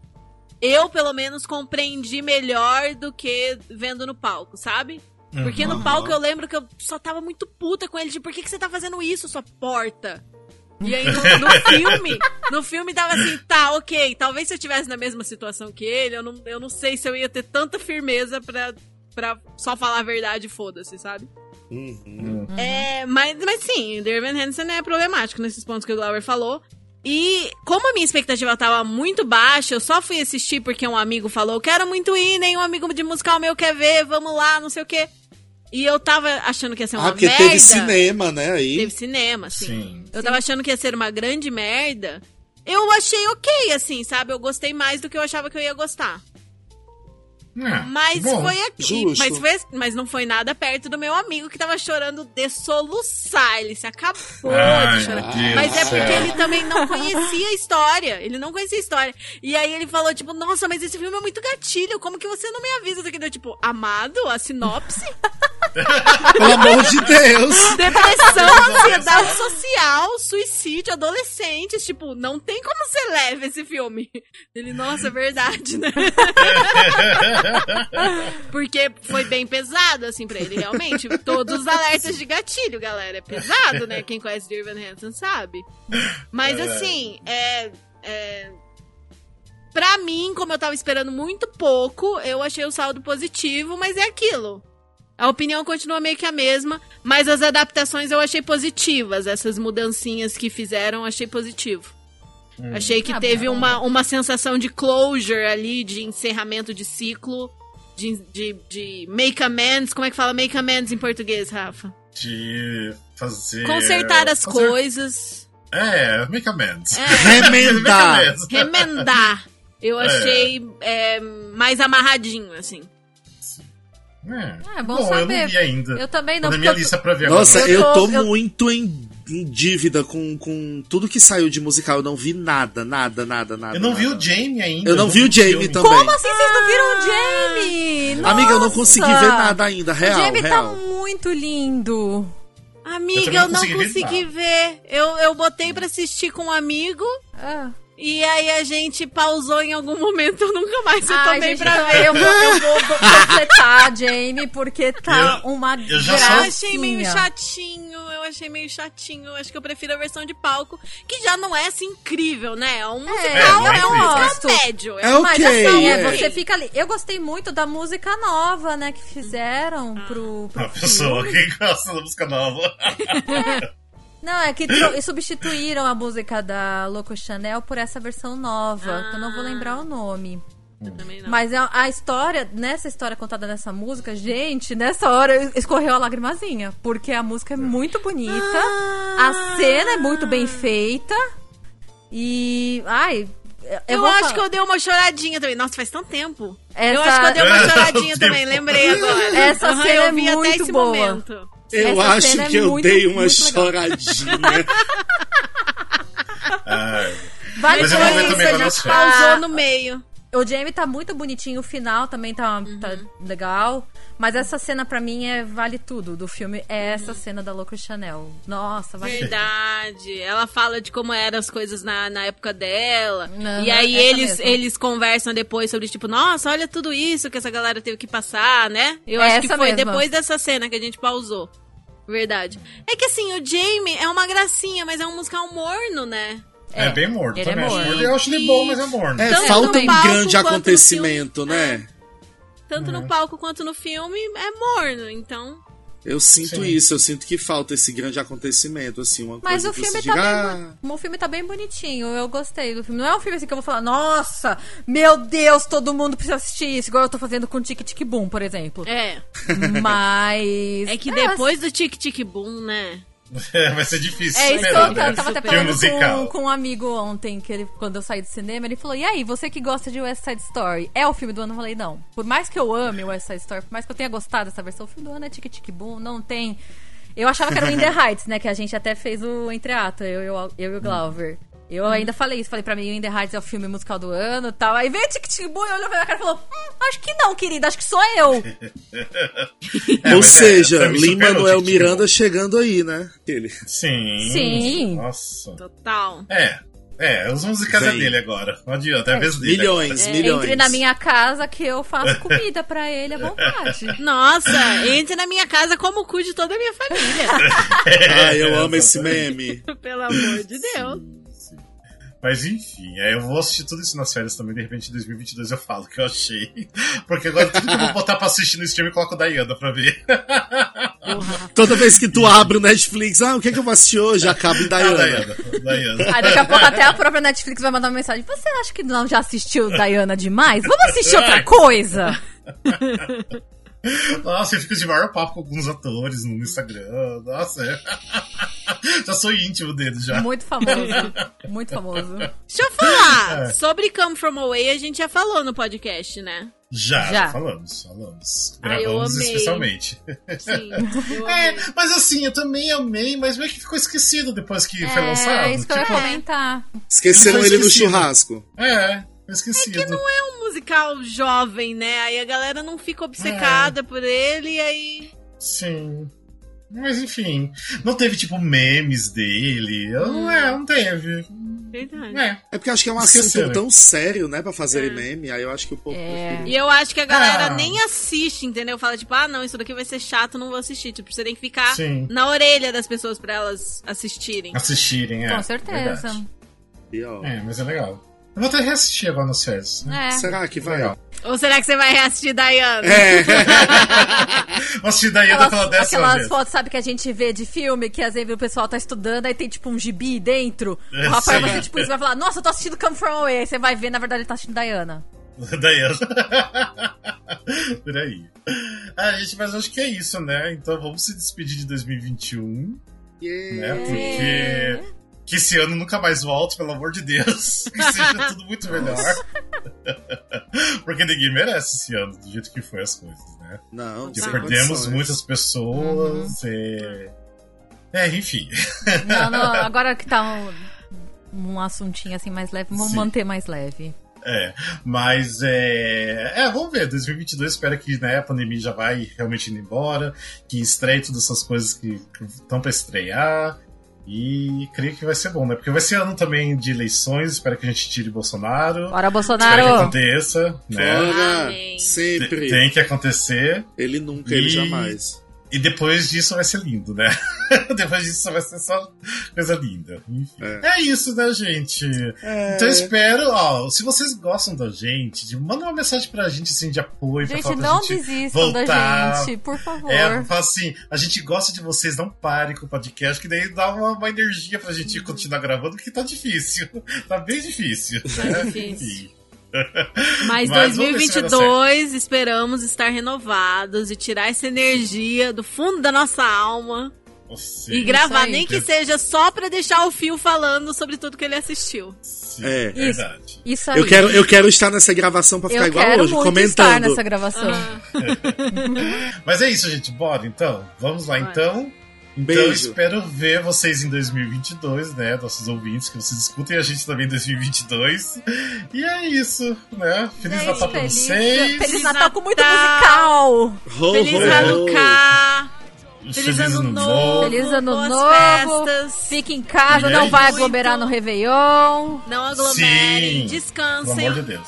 eu, pelo menos, compreendi melhor do que vendo no palco, sabe? Porque no Uhum. palco eu lembro que eu só tava muito puta com ele, de por que, que você tá fazendo isso, sua porta? E aí no, no filme, no filme tava assim, tá, ok, talvez se eu estivesse na mesma situação que ele, eu não, eu não sei se eu ia ter tanta firmeza pra, pra só falar a verdade e foda-se, sabe? Uhum. É, mas, mas sim, Evan Hansen é problemático nesses pontos que o Glauber falou. E como a minha expectativa tava muito baixa, eu só fui assistir porque um amigo falou, quero muito ir, nenhum amigo de musical meu quer ver, vamos lá, não sei o quê. E eu tava achando que ia ser uma Ah, porque merda. teve cinema, né? Aí. Teve cinema, sim. Sim. Eu tava achando que ia ser uma grande merda. Eu achei ok, assim, sabe? Eu gostei mais do que eu achava que eu ia gostar. É, Mas bom. foi aqui. justo. Mas, foi, mas não foi nada perto do meu amigo que tava chorando de soluçar. Ele se acabou Ai, de chorar. Deus Mas é porque céu. ele também não conhecia a história. Ele não conhecia a história. E aí ele falou, tipo, nossa, mas esse filme é muito gatilho. Como que você não me avisa? Isso aqui deu, tipo, amado, a sinopse. Pelo amor de Deus! Depressão, ansiedade social, suicídio, adolescentes. Tipo, não tem como ser leve esse filme. Ele, nossa, é verdade, né? Porque foi bem pesado, assim, pra ele, realmente. Todos os alertas de gatilho, galera. É pesado, né? Quem conhece Dear Evan Hansen sabe. Mas, assim, é... é... Pra mim, como eu tava esperando muito pouco, eu achei o saldo positivo, mas é aquilo. A opinião continua meio que a mesma, mas as adaptações eu achei positivas. Essas mudancinhas que fizeram, eu achei positivo. Achei que Ah, teve uma, uma sensação de closure ali, de encerramento de ciclo, de, de, de make amends. Como é que fala make amends em português, Rafa? De fazer. Consertar as fazer- coisas. É, make amends. É, Remendar! Remendar. Eu achei é, mais amarradinho, assim. É, É bom eu saber. não vi ainda. Eu também não, na minha eu- lista pra ver Nossa, agora. eu Eu tô eu- muito em, em dívida com, com tudo que saiu de musical. Eu não vi nada, nada, nada, nada. Eu não vi nada. o Jamie ainda. Eu não vi o filme. Jamie também. Como assim vocês não viram o Jamie? Amiga, eu não Nossa! consegui ver nada ainda, O real, Jamie tá real. muito lindo. Amiga, também eu não não consegui ver ver. Eu, eu botei pra assistir com um amigo. Ah. E aí a gente pausou em algum momento, eu nunca mais Ai, retomei gente, pra então ver. eu vou, eu vou completar, Jamie, porque tá Eu- uma eu já Eu achei meio chatinho, eu achei meio chatinho. Eu Acho que eu prefiro a versão de palco, que já não é assim incrível, né? É um musical, não é é, um incrível. musical médio. É Mas ok, assim, é, é. você fica ali. Eu gostei muito da música nova, né, que fizeram pro, pro Uma pessoa filme. que gosta da música nova. Não, é que substituíram a música da Loco Chanel por essa versão nova, que eu não vou lembrar o nome. Eu também não. Mas a, a história, nessa história contada nessa música, gente, nessa hora escorreu a lagrimazinha. Porque a música é muito bonita, a cena é muito bem feita. E. Ai. Eu, Eu, acho falar- que eu dei uma choradinha também. Nossa, faz tanto tempo. Essa- Eu acho que eu dei uma É, choradinha também, tempo. lembrei agora. Essa Aham, cena eu é vi até muito esse boa. momento. Eu Essa acho é que eu muito, dei uma choradinha. Ai. Vale Mas eu vou ver também. Pausou no meio. O Jamie tá muito bonitinho, o final também tá, tá legal. Mas essa cena pra mim é vale tudo do filme. É essa cena da Louco Chanel. Nossa, vale Verdade. Ela fala de como eram as coisas na, na época dela. Aham, e aí eles, mesmo. eles conversam depois sobre, tipo, nossa, olha tudo isso que essa galera teve que passar, né? Eu É acho que foi mesma. depois dessa cena que a gente pausou. Verdade. É que assim, o Jamie é uma gracinha, mas é um musical morno, né? É, bem morto ele é também. morno. Eu acho ele bom, mas é morno. É, falta um grande acontecimento, né? Tanto Uhum. no palco quanto no filme é morno, então. Eu sinto Sim. isso, eu sinto que falta esse grande acontecimento, assim, uma Mas coisa o que filme você tá diga, bem, "Ah, o filme tá bem bonitinho. Eu gostei do filme. Não é um filme assim que eu vou falar, nossa, meu Deus, todo mundo precisa assistir isso, igual eu tô fazendo com Tic Tic Boom, por exemplo. É. Mas. É que depois do Tic Tic Boom, né? É, vai ser difícil. É isso eu, tava até musical. com, com um amigo ontem, que ele, quando eu saí do cinema, ele falou: E aí, você que gosta de West Side Story, é o filme do ano? Eu falei: Não. Por mais que eu ame West Side Story, por mais que eu tenha gostado dessa versão, o filme do ano é Tic Tic Boom, não tem. Eu achava que era o In the Heights, né? Que a gente até fez o entreato, eu, eu, eu e o Glauber. Eu ainda falei isso, falei pra mim, o In the Heights é o filme musical do ano e tal. Aí veio Tic Tic Boom e olhou pra minha cara e falou: hum, Acho que não, querida, acho que sou eu. É, Ou é, seja, Lin superou Manuel Miranda chegando aí, né? Ele. Sim. Sim. Nossa. Total. É. É, os musicais é Vem. dele agora. Não adianta, é a vez dele. Milhões, É, milhões. entre na minha casa que eu faço comida pra ele à vontade. Nossa, entre na minha casa como o cu de toda a minha família. Ah, eu amo esse meme. Pelo amor de Deus. Mas enfim, é, eu vou assistir tudo isso nas férias também. De repente, em 2022 eu falo o que eu achei. Porque agora tudo que eu vou botar pra assistir no stream eu coloco a Diana pra ver. Toda vez que tu abre o Netflix, ah, o que é que eu vou assistir hoje? Acaba em A Diana. Diana. Diana. Aí daqui a pouco até a própria Netflix vai mandar uma mensagem. Você acha que não já assistiu Diana demais? Vamos assistir outra coisa? Nossa, eu fico de maior papo com alguns atores no Instagram. Nossa, é. já sou íntimo dele já. Muito famoso. Muito famoso. Deixa eu falar. É. Sobre Come From Away, a gente já falou no podcast, né? Já, Já. falamos, falamos. Eu Gravamos amei. especialmente. Sim. Eu É, mas assim, eu também amei, mas meio que ficou esquecido depois que foi lançado. É, isso que eu ia Tipo, comentar. Esqueceram ele no churrasco. É, esquecido. É um musical jovem, né? Aí a galera não fica obcecada por ele e aí. Sim. Mas enfim, não teve tipo memes dele. Não é, não teve. Verdade. É. É porque eu acho que é um assunto tão sério, né, pra fazer meme, aí eu acho que o povo É. E eu acho que a galera Ah. nem assiste, entendeu? Fala tipo, ah, não, isso daqui vai ser chato, não vou assistir. Tipo, você tem que ficar Sim. na orelha das pessoas pra elas assistirem. Assistirem, é. Com certeza. verdade. E, ó, É, mas é legal. Eu vou até reassistir agora nas férias. né? É. Será que vai? Legal. Ou será que você vai reassistir Diana? É, Vou assistir Aquelas, pela décima aquelas vez. fotos, sabe, que a gente vê de filme, que às vezes o pessoal tá estudando, aí tem tipo um gibi dentro. É, O Rafael vai ser tipo isso, vai falar, nossa, eu tô assistindo Come From Away. Aí você vai ver, na verdade, ele tá assistindo Diana. Diana. Por aí. Ah, gente, mas acho que é isso, né? Então vamos se despedir de 2021, Yeah. né? Porque. Que esse ano nunca mais volte, pelo amor de Deus. Que seja tudo muito melhor. Porque ninguém merece esse ano, do jeito que foi as coisas, né? Não, Porque perdemos condições. muitas pessoas. É... é, enfim. Não, não, agora que tá um, um assuntinho assim mais leve, vamos Sim. manter mais leve. É, mas é. É, vamos ver. 2022 espero que né, a pandemia já vai realmente indo embora, que estreie todas essas coisas que estão pra estrear. E creio que vai ser bom, né? Porque vai ser ano também de eleições, espero que a gente tire Bolsonaro. Bora, Espero que Bolsonaro! aconteça, né? Fora! Amém. Tem, Sempre! tem que acontecer. Ele nunca, ele E- jamais. E depois disso vai ser lindo, né? depois disso vai ser só coisa linda. Enfim. É, isso, né, gente? Então eu espero, ó, se vocês gostam da gente, manda uma mensagem pra gente assim de apoio, pra Gente, falar pra não gente desistam voltar. da gente, por favor. É, fala assim, a gente gosta de vocês, não pare com o podcast, que daí dá uma, uma energia pra gente continuar gravando, que tá difícil. Tá bem difícil. Tá né? difícil. Enfim. Mas Mas vamos ver se vai dar 2022 esperamos estar renovados e tirar essa energia do fundo da nossa alma e gravar, nem que seja só pra deixar o Fio falando sobre tudo que ele assistiu. sim, É. verdade. Isso aí. Eu quero, eu quero estar nessa gravação pra ficar Eu igual quero hoje, muito estar comentando. nessa gravação. Ah, Mas é isso, gente. Bora então. Vamos lá Bora. então. Então eu Beijo. espero ver vocês em 2022, né? Nossos ouvintes, que vocês escutem a gente também em 2022. E é isso, né? Feliz Gente, Natal pra feliz, vocês. Feliz Natal com muito musical! Ho, Feliz ho. Hanukkah! Feliz, ano novo! Feliz ano boas novo. festas! Fique em casa, E não é vai isso. aglomerar no Réveillon. Não aglomerem, Sim. descansem. Pelo amor de Deus.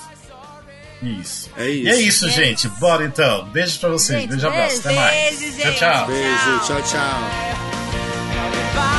Isso. É E é isso. isso, gente. Bora então. Beijo pra vocês. Gente, beijo, abraço. Até mais. beijo, Tchau, tchau. Beijo, tchau, tchau.